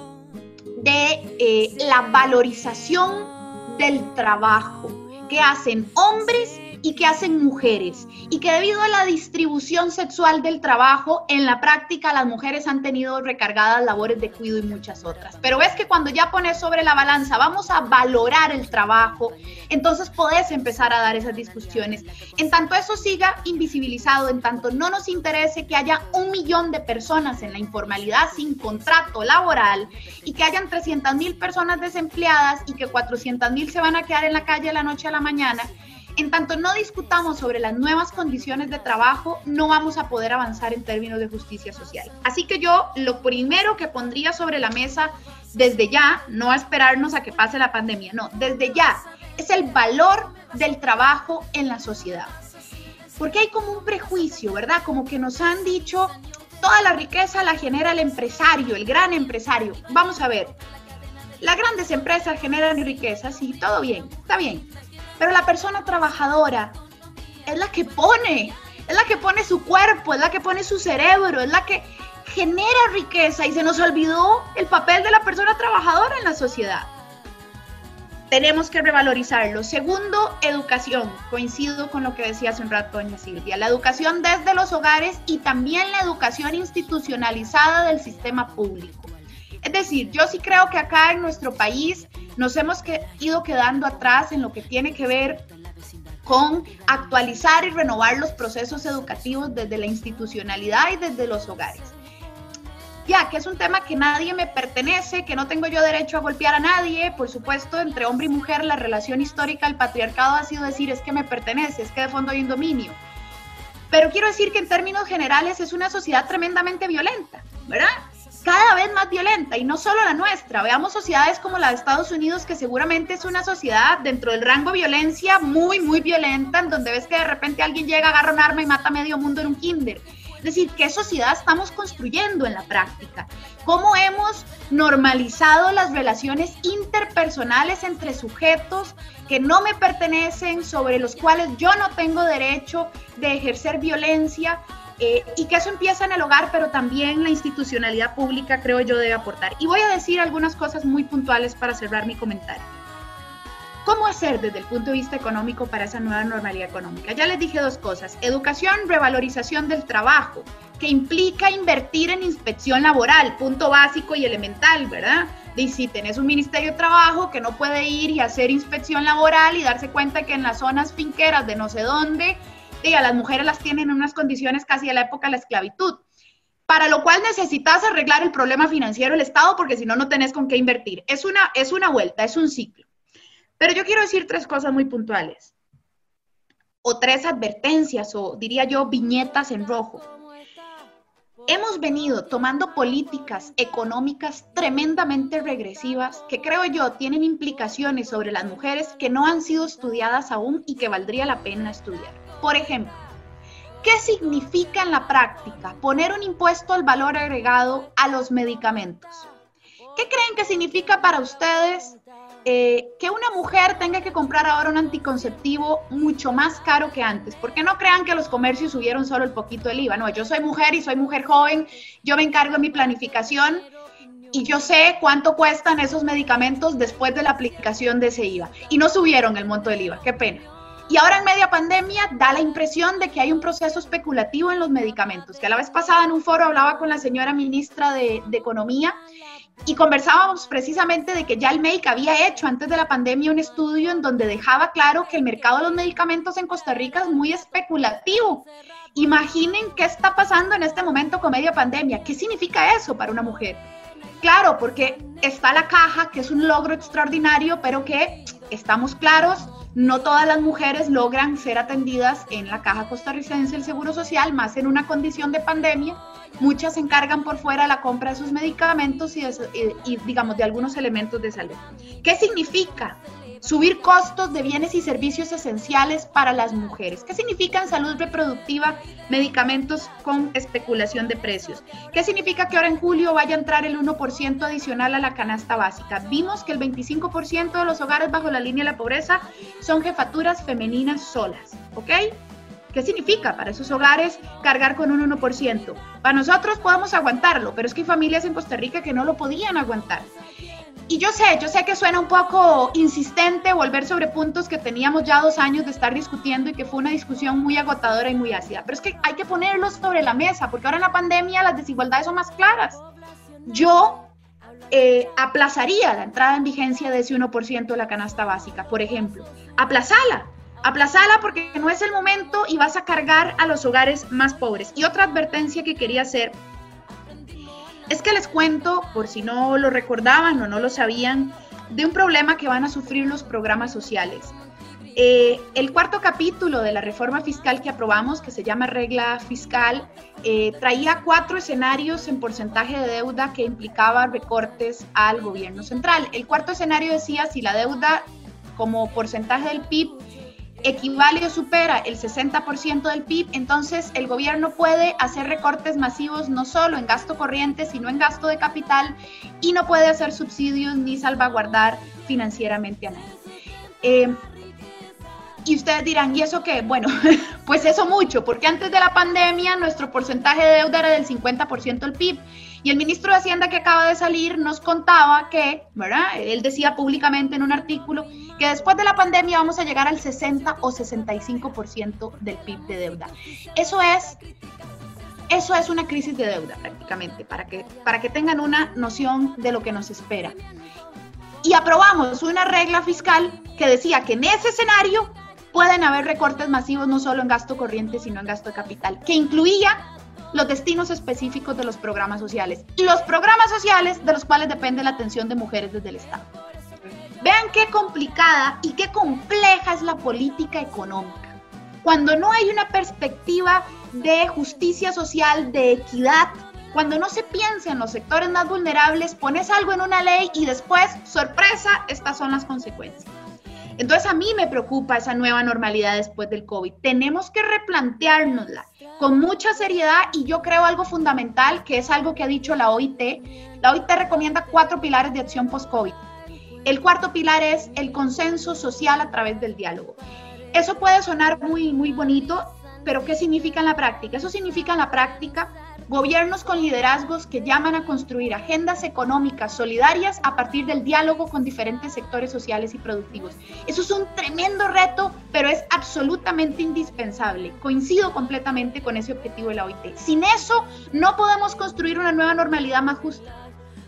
de eh, la valorización del trabajo que hacen hombres y que hacen mujeres. Y que debido a la distribución sexual del trabajo, en la práctica las mujeres han tenido recargadas labores de cuidado y muchas otras. Pero ves que cuando ya pones sobre la balanza, vamos a valorar el trabajo, entonces podés empezar a dar esas discusiones. En tanto eso siga invisibilizado, en tanto no nos interese que haya un millón de personas en la informalidad sin contrato laboral y que hayan 300 mil personas desempleadas y que 400 mil se van a quedar en la calle de la noche a la mañana, en tanto no discutamos sobre las nuevas condiciones de trabajo, no vamos a poder avanzar en términos de justicia social. Así que yo lo primero que pondría sobre la mesa desde ya, no a esperarnos a que pase la pandemia, no, desde ya, es el valor del trabajo en la sociedad. Porque hay como un prejuicio, ¿verdad? Como que nos han dicho, toda la riqueza la genera el empresario, el gran empresario. Vamos a ver, las grandes empresas generan riqueza, sí, todo bien, está bien. Pero la persona trabajadora es la que pone, es la que pone su cuerpo, es la que pone su cerebro, es la que genera riqueza y se nos olvidó el papel de la persona trabajadora en la sociedad. Tenemos que revalorizarlo. Segundo, educación. Coincido con lo que decía hace un rato doña Silvia. La educación desde los hogares y también la educación institucionalizada del sistema público. Es decir, yo sí creo que acá en nuestro país nos hemos ido quedando atrás en lo que tiene que ver con actualizar y renovar los procesos educativos desde la institucionalidad y desde los hogares. Ya, que es un tema que nadie me pertenece, que no tengo yo derecho a golpear a nadie, por supuesto, entre hombre y mujer la relación histórica del patriarcado ha sido decir es que me pertenece, es que de fondo hay un dominio. Pero quiero decir que en términos generales es una sociedad tremendamente violenta, ¿verdad? Cada vez más violenta y no solo la nuestra. Veamos sociedades como la de Estados Unidos, que seguramente es una sociedad dentro del rango violencia muy, muy violenta, en donde ves que de repente alguien llega, agarra un arma y mata a medio mundo en un kinder. Es decir, ¿qué sociedad estamos construyendo en la práctica? ¿Cómo hemos normalizado las relaciones interpersonales entre sujetos que no me pertenecen, sobre los cuales yo no tengo derecho de ejercer violencia eh, y que eso empieza en el hogar, pero también la institucionalidad pública, creo yo, debe aportar. Y voy a decir algunas cosas muy puntuales para cerrar mi comentario. ¿Cómo hacer desde el punto de vista económico para esa nueva normalidad económica? Ya les dije dos cosas. Educación, revalorización del trabajo, que implica invertir en inspección laboral, punto básico y elemental, ¿verdad? Y si tenés un Ministerio de Trabajo que no puede ir y hacer inspección laboral y darse cuenta que en las zonas finqueras de no sé dónde y a las mujeres las tienen en unas condiciones casi de la época de la esclavitud. Para lo cual necesitas arreglar el problema financiero del Estado porque si no, no tenés con qué invertir. Es una, es una vuelta, es un ciclo. Pero yo quiero decir tres cosas muy puntuales. O tres advertencias, o diría yo, viñetas en rojo. Hemos venido tomando políticas económicas tremendamente regresivas que creo yo tienen implicaciones sobre las mujeres que no han sido estudiadas aún y que valdría la pena estudiar. Por ejemplo, ¿qué significa en la práctica poner un impuesto al valor agregado a los medicamentos? ¿Qué creen que significa para ustedes eh, que una mujer tenga que comprar ahora un anticonceptivo mucho más caro que antes? Porque no crean que los comercios subieron solo el poquito el IVA. No, yo soy mujer y soy mujer joven, yo me encargo de mi planificación y yo sé cuánto cuestan esos medicamentos después de la aplicación de ese IVA. Y no subieron el monto del IVA, qué pena. Y ahora en media pandemia da la impresión de que hay un proceso especulativo en los medicamentos, que a la vez pasada en un foro hablaba con la señora ministra de, Economía y conversábamos precisamente de que ya el MEIC había hecho antes de la pandemia un estudio en donde dejaba claro que el mercado de los medicamentos en Costa Rica es muy especulativo. Imaginen qué está pasando en este momento con media pandemia. ¿Qué significa eso para una mujer? Claro, porque está la caja, que es un logro extraordinario, pero que estamos claros, no todas las mujeres logran ser atendidas en la caja costarricense del Seguro Social, más en una condición de pandemia. Muchas se encargan por fuera la compra de sus medicamentos y, y digamos, de algunos elementos de salud. ¿Qué significa? Subir costos de bienes y servicios esenciales para las mujeres. ¿Qué significa en salud reproductiva medicamentos con especulación de precios? ¿Qué significa que ahora en julio vaya a entrar el 1% adicional a la canasta básica? Vimos que el 25% de los hogares bajo la línea de la pobreza son jefaturas femeninas solas, ¿ok? ¿Qué significa para esos hogares cargar con un 1%? Para nosotros podemos aguantarlo, pero es que hay familias en Costa Rica que no lo podían aguantar. Y yo sé, yo sé que suena un poco insistente volver sobre puntos que teníamos ya dos años de estar discutiendo y que fue una discusión muy agotadora y muy ácida, pero es que hay que ponerlos sobre la mesa, porque ahora en la pandemia las desigualdades son más claras. Yo eh, aplazaría la entrada en vigencia de ese 1% de la canasta básica, por ejemplo. Aplazala, aplazala porque no es el momento y vas a cargar a los hogares más pobres. Y otra advertencia que quería hacer es que les cuento, por si no lo recordaban o no lo sabían, de un problema que van a sufrir los programas sociales. Eh, el cuarto capítulo de la reforma fiscal que aprobamos, que se llama regla fiscal, eh, traía cuatro escenarios en porcentaje de deuda que implicaba recortes al gobierno central. El cuarto escenario decía si la deuda como porcentaje del PIB equivale o supera el 60% del PIB, entonces el gobierno puede hacer recortes masivos no solo en gasto corriente, sino en gasto de capital y no puede hacer subsidios ni salvaguardar financieramente a nadie. Eh, Y ustedes dirán, ¿y eso qué? Bueno, pues eso mucho, porque antes de la pandemia nuestro porcentaje de deuda era del 50% del PIB. Y el ministro de Hacienda que acaba de salir nos contaba que, ¿verdad? Él decía públicamente en un artículo que después de la pandemia vamos a llegar al 60 o 65% del PIB de deuda. Eso es eso es una crisis de deuda prácticamente, para que, para que tengan una noción de lo que nos espera. Y aprobamos una regla fiscal que decía que en ese escenario pueden haber recortes masivos no solo en gasto corriente, sino en gasto de capital, que incluía los destinos específicos de los programas sociales. Los programas sociales de los cuales depende la atención de mujeres desde el Estado. Vean qué complicada y qué compleja es la política económica. Cuando no hay una perspectiva de justicia social, de equidad, cuando no se piensa en los sectores más vulnerables, pones algo en una ley y después, sorpresa, estas son las consecuencias. Entonces a mí me preocupa esa nueva normalidad después del COVID. Tenemos que replanteárnosla con mucha seriedad y yo creo algo fundamental, que es algo que ha dicho la OIT. La OIT recomienda cuatro pilares de acción post-COVID. El cuarto pilar es el consenso social a través del diálogo. Eso puede sonar muy, muy bonito, pero ¿qué significa en la práctica? Eso significa en la práctica Gobiernos con liderazgos que llaman a construir agendas económicas solidarias a partir del diálogo con diferentes sectores sociales y productivos. Eso es un tremendo reto, pero es absolutamente indispensable. Coincido completamente con ese objetivo de la OIT. Sin eso, no podemos construir una nueva normalidad más justa.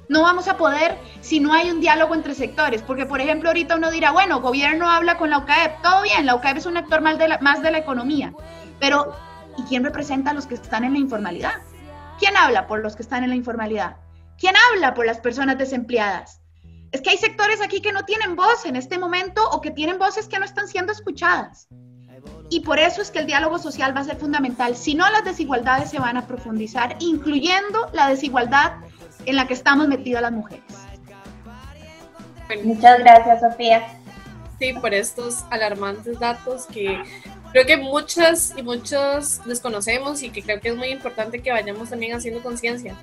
No vamos a poder si no hay un diálogo entre sectores, porque por ejemplo ahorita uno dirá, bueno, gobierno habla con la UCAEP, todo bien, la UCAEP es un actor más de la, más de la economía, pero ¿y quién representa a los que están en la informalidad? ¿Quién habla por los que están en la informalidad? ¿Quién habla por las personas desempleadas? Es que hay sectores aquí que no tienen voz en este momento o que tienen voces que no están siendo escuchadas. Y por eso es que el diálogo social va a ser fundamental. Si no, las desigualdades se van a profundizar, incluyendo la desigualdad en la que estamos metidas las mujeres. Muchas gracias, Sofía. Sí, por estos alarmantes datos que creo que muchas y muchos desconocemos y que creo que es muy importante que vayamos también haciendo conciencia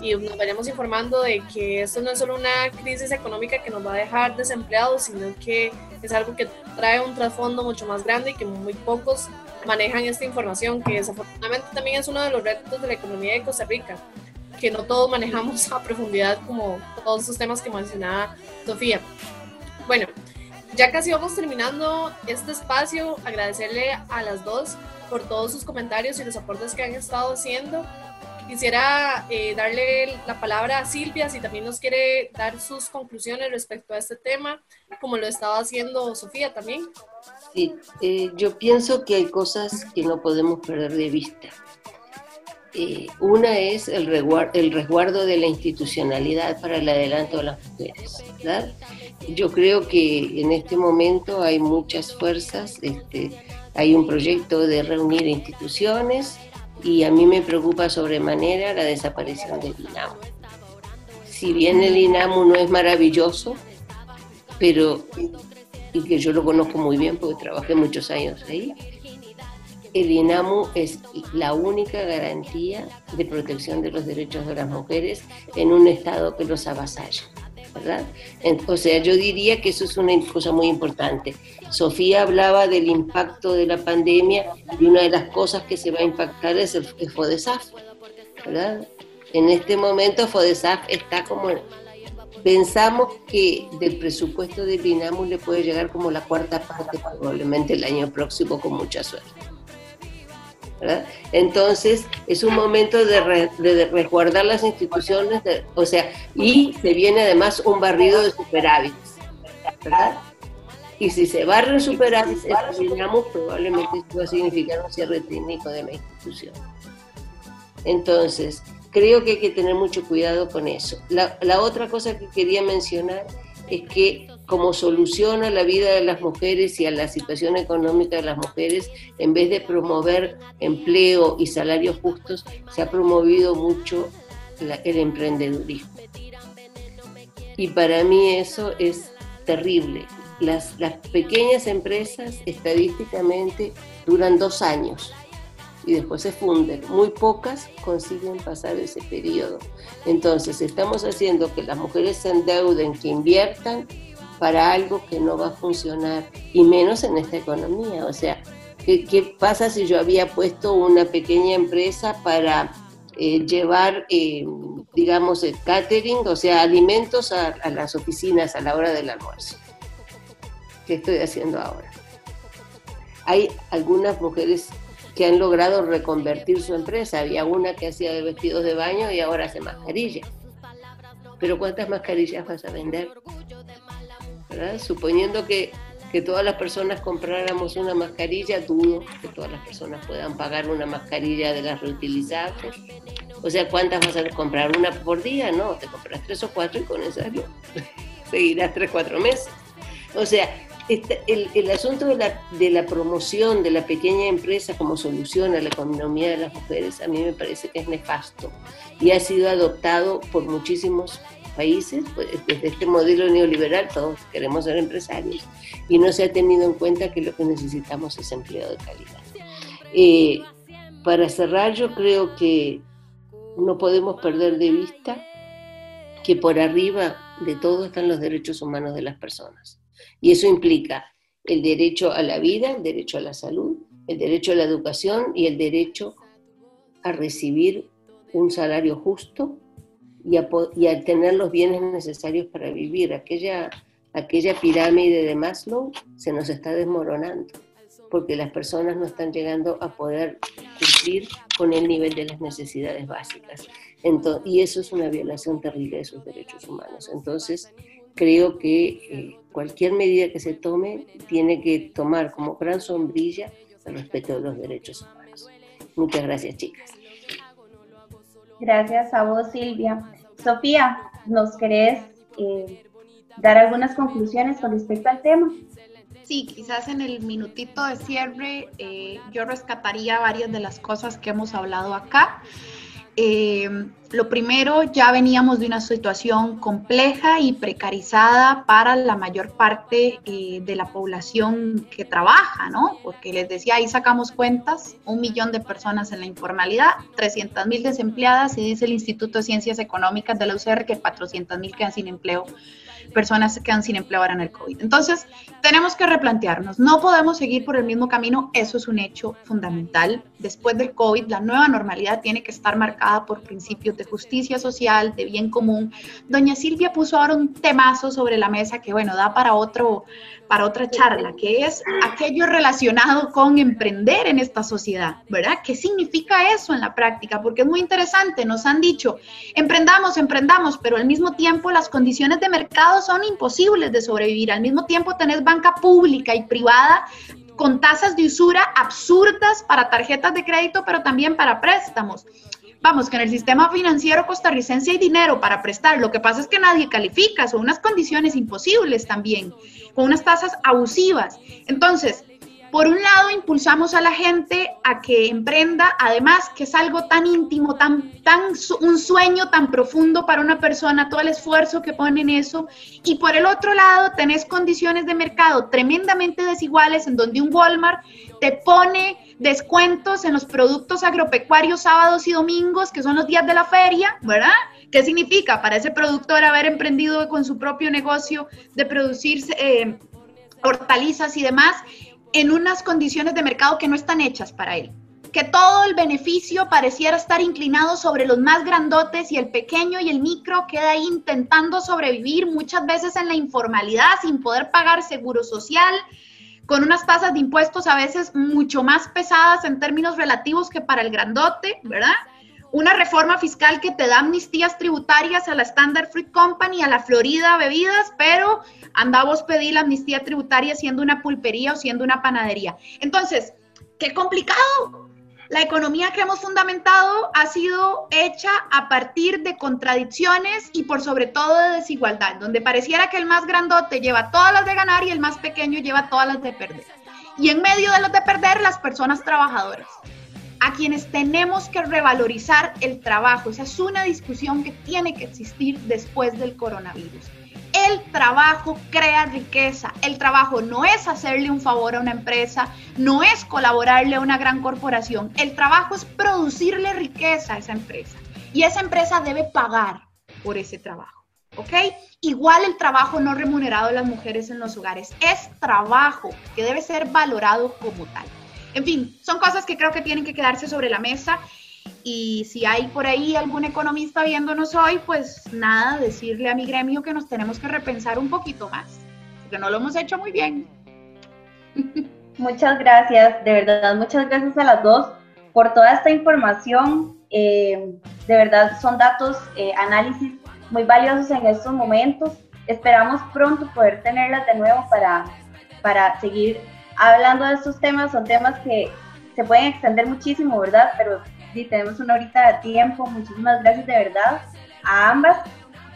y nos vayamos informando de que esto no es solo una crisis económica que nos va a dejar desempleados, sino que es algo que trae un trasfondo mucho más grande y que muy pocos manejan esta información, que desafortunadamente también es uno de los retos de la economía de Costa Rica, que no todos manejamos a profundidad como todos esos temas que mencionaba Sofía. Bueno, ya casi vamos terminando este espacio. Agradecerle a las dos por todos sus comentarios y los aportes que han estado haciendo. Quisiera eh, darle la palabra a Silvia si también nos quiere dar sus conclusiones respecto a este tema, como lo estaba haciendo Sofía también. Sí, eh, yo pienso que hay cosas que no podemos perder de vista. Eh, una es el resguardo, el resguardo de la institucionalidad para el adelanto de las mujeres. ¿verdad? Yo creo que en este momento hay muchas fuerzas, este, hay un proyecto de reunir instituciones y a mí me preocupa sobremanera la desaparición del INAMU. Si bien el INAMU no es maravilloso, pero y que yo lo conozco muy bien porque trabajé muchos años ahí, el INAMU es la única garantía de protección de los derechos de las mujeres en un Estado que los avasalla. O sea, yo diría que eso es una cosa muy importante. Sofía hablaba del impacto de la pandemia y una de las cosas que se va a impactar es el, FODESAF, ¿verdad? En este momento FODESAF está como... Pensamos que del presupuesto de PINAMU le puede llegar como la cuarta parte probablemente el año próximo con mucha suerte. Entonces, es un momento de, resguardar las instituciones, o sea, y se viene además un barrido de superávits, ¿verdad? Y si se barren superávits, terminamos, probablemente esto va a significar un cierre técnico de la institución. Entonces, creo que hay que tener mucho cuidado con eso. La, la otra cosa que quería mencionar es que como solución a la vida de las mujeres y a la situación económica de las mujeres, en vez de promover empleo y salarios justos, se ha promovido mucho el emprendedurismo. Y para mí eso es terrible. Las, las pequeñas empresas estadísticamente duran dos años y después se funden. Muy pocas consiguen pasar ese periodo. Entonces, estamos haciendo que las mujeres se endeuden, que inviertan para algo que no va a funcionar, y menos en esta economía. O sea, ¿qué, pasa si yo había puesto una pequeña empresa para eh, llevar, eh, digamos, catering, o sea, alimentos a, a las oficinas a la hora del almuerzo? ¿Qué estoy haciendo ahora? Hay algunas mujeres que han logrado reconvertir su empresa. Había una que hacía de vestidos de baño y ahora hace mascarillas. Pero ¿cuántas mascarillas vas a vender? Suponiendo que, que todas las personas compráramos una mascarilla, dudo que todas las personas puedan pagar una mascarilla de las reutilizables. O sea, ¿cuántas vas a comprar? ¿Una por día? No, te compras tres o cuatro y con esas seguirás tres, cuatro meses. O sea, este, el, el, asunto de la, de la, promoción de la pequeña empresa como solución a la economía de las mujeres a mí me parece que es nefasto y ha sido adoptado por muchísimos países, pues, desde este modelo neoliberal todos queremos ser empresarios y no se ha tenido en cuenta que lo que necesitamos es empleo de calidad. Eh, para cerrar, yo creo que no podemos perder de vista que por arriba de todo están los derechos humanos de las personas. Y eso implica el derecho a la vida, el derecho a la salud, el derecho a la educación y el derecho a recibir un salario justo y a, tener los bienes necesarios para vivir. Aquella, aquella pirámide de Maslow se nos está desmoronando porque las personas no están llegando a poder cumplir con el nivel de las necesidades básicas. y eso es una violación terrible de sus derechos humanos. Entonces, creo que eh, cualquier medida que se tome tiene que tomar como gran sombrilla el respeto de los derechos humanos. Muchas gracias, chicas. Gracias a vos, Silvia. Sofía, ¿nos querés eh, dar algunas conclusiones con respecto al tema? Sí, quizás en el minutito de cierre eh, yo rescataría varias de las cosas que hemos hablado acá. Eh, lo primero, ya veníamos de una situación compleja y precarizada para la mayor parte eh, de la población que trabaja, ¿no? Porque les decía, ahí sacamos cuentas, un millón de personas en la informalidad, 300 mil desempleadas y dice el Instituto de Ciencias Económicas de la UCR que 400 mil quedan sin empleo personas se quedan sin empleo ahora en el COVID. Entonces, tenemos que replantearnos, no podemos seguir por el mismo camino, eso es un hecho fundamental. Después del COVID, la nueva normalidad tiene que estar marcada por principios de justicia social, de bien común. Doña Silvia puso ahora un temazo sobre la mesa que, bueno, da para otro, para otra charla, que es aquello relacionado con emprender en esta sociedad, ¿verdad? ¿Qué significa eso en la práctica? Porque es muy interesante, nos han dicho, emprendamos, emprendamos, pero al mismo tiempo las condiciones de mercado son imposibles de sobrevivir, al mismo tiempo tenés banca pública y privada con tasas de usura absurdas para tarjetas de crédito, pero también para préstamos. Vamos, que en el sistema financiero costarricense hay dinero para prestar, lo que pasa es que nadie califica, son unas condiciones imposibles también con unas tasas abusivas. Entonces, por un lado, impulsamos a la gente a que emprenda, además que es algo tan íntimo, tan, tan un sueño tan profundo para una persona, todo el esfuerzo que pone en eso. Y por el otro lado, tenés condiciones de mercado tremendamente desiguales en donde un Walmart te pone descuentos en los productos agropecuarios sábados y domingos, que son los días de la feria, ¿verdad? ¿Qué significa para ese productor haber emprendido con su propio negocio de producir eh, hortalizas y demás en unas condiciones de mercado que no están hechas para él? Que todo el beneficio pareciera estar inclinado sobre los más grandotes y el pequeño y el micro queda ahí intentando sobrevivir muchas veces en la informalidad sin poder pagar seguro social, con unas tasas de impuestos a veces mucho más pesadas en términos relativos que para el grandote, ¿verdad? una reforma fiscal que te da amnistías tributarias a la Standard Fruit Company, a la Florida Bebidas, pero andamos pedir la amnistía tributaria siendo una pulpería o siendo una panadería. Entonces, qué complicado. La economía que hemos fundamentado ha sido hecha a partir de contradicciones y por sobre todo de desigualdad, donde pareciera que el más grandote lleva todas las de ganar y el más pequeño lleva todas las de perder. Y en medio de los de perder, las personas trabajadoras a quienes tenemos que revalorizar el trabajo. Esa es una discusión que tiene que existir después del coronavirus. El trabajo crea riqueza. El trabajo no es hacerle un favor a una empresa, no es colaborarle a una gran corporación. El trabajo es producirle riqueza a esa empresa. Y esa empresa debe pagar por ese trabajo. ¿ok? Igual el trabajo no remunerado de las mujeres en los hogares es trabajo que debe ser valorado como tal. En fin, son cosas que creo que tienen que quedarse sobre la mesa y si hay por ahí algún economista viéndonos hoy, pues nada, decirle a mi gremio que nos tenemos que repensar un poquito más, porque no lo hemos hecho muy bien. Muchas gracias, de verdad, muchas gracias a las dos por toda esta información. Eh, de verdad, son datos, eh, análisis muy valiosos en estos momentos. Esperamos pronto poder tenerlas de nuevo para, para seguir hablando de estos temas. Son temas que se pueden extender muchísimo, ¿verdad? Pero si tenemos una horita de tiempo. Muchísimas gracias de verdad a ambas.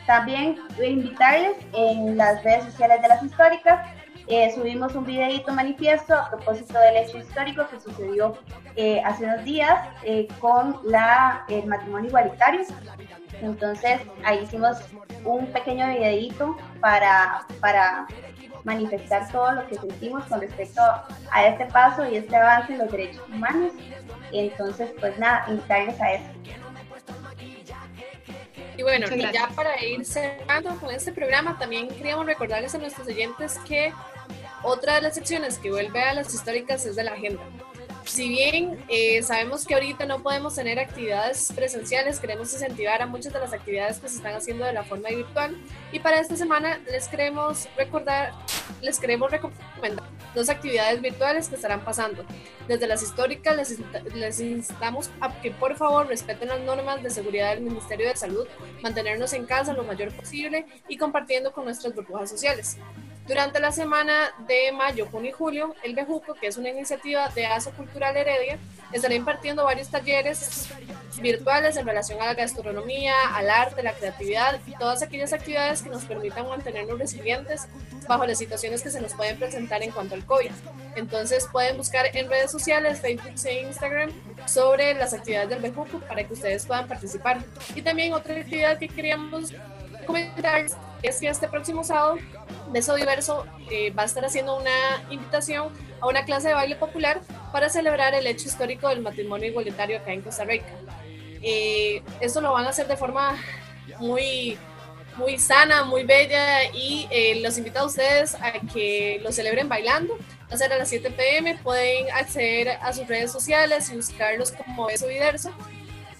También invitarles en las redes sociales de las históricas. Eh, subimos un videito manifiesto a propósito del hecho histórico que sucedió eh, hace unos días eh, con la, el matrimonio igualitario. Entonces ahí hicimos un pequeño videito para, para manifestar todo lo que sentimos con respecto a este paso y este avance en los derechos humanos. Entonces, pues nada, invitarles a eso. Y bueno, y ya para ir cerrando con este programa, también queríamos recordarles a nuestros oyentes que otra de las secciones que vuelve a las históricas es de la agenda si bien eh, sabemos que ahorita no podemos tener actividades presenciales, queremos incentivar a muchas de las actividades que se están haciendo de la forma virtual. Y para esta semana les queremos recordar, les queremos recomendar dos actividades virtuales que estarán pasando. Desde las históricas les, les instamos a que por favor respeten las normas de seguridad del Ministerio de Salud, mantenernos en casa lo mayor posible y compartiendo con nuestras burbujas sociales. Durante la semana de mayo, junio y julio, el Bejuco, que es una iniciativa de ASO Cultural Heredia, estará impartiendo varios talleres virtuales en relación a la gastronomía, al arte, la creatividad y todas aquellas actividades que nos permitan mantenernos resilientes bajo las situaciones que se nos pueden presentar en cuanto al COVID. Entonces pueden buscar en redes sociales, Facebook e Instagram sobre las actividades del Bejuco para que ustedes puedan participar. Y también otra actividad que queríamos comentar es que este próximo sábado Beso Diverso eh, va a estar haciendo una invitación a una clase de baile popular para celebrar el hecho histórico del matrimonio igualitario acá en Costa Rica. Eh, esto lo van a hacer de forma muy, muy sana, muy bella y eh, los invito a ustedes a que lo celebren bailando. Va a ser a las 7 pm, pueden acceder a sus redes sociales y buscarlos como Beso Diverso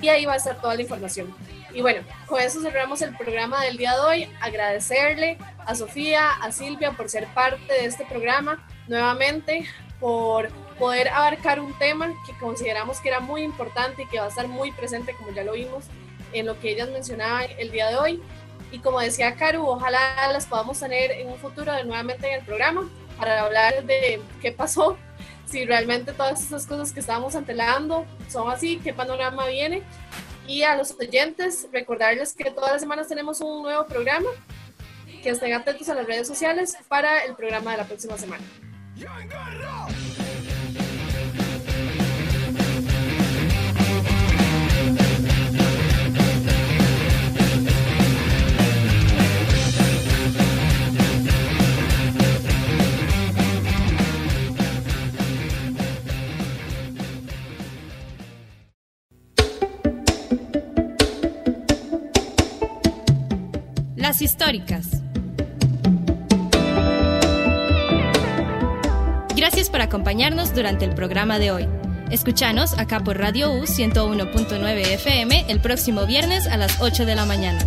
y ahí va a estar toda la información. Y bueno, con eso cerramos el programa del día de hoy. Agradecerle a Sofía, a Silvia por ser parte de este programa nuevamente, por poder abarcar un tema que consideramos que era muy importante y que va a estar muy presente, como ya lo vimos, en lo que ellas mencionaban el día de hoy. Y como decía Caru, ojalá las podamos tener en un futuro de nuevamente en el programa para hablar de qué pasó, si realmente todas esas cosas que estábamos antelando son así, qué panorama viene y a los oyentes, recordarles que todas las semanas tenemos un nuevo programa, que estén atentos a las redes sociales para el programa de la próxima semana. Históricas. Gracias por acompañarnos durante el programa de hoy. Escuchanos acá por Radio U 101.9 FM el próximo viernes a las 8 de la mañana.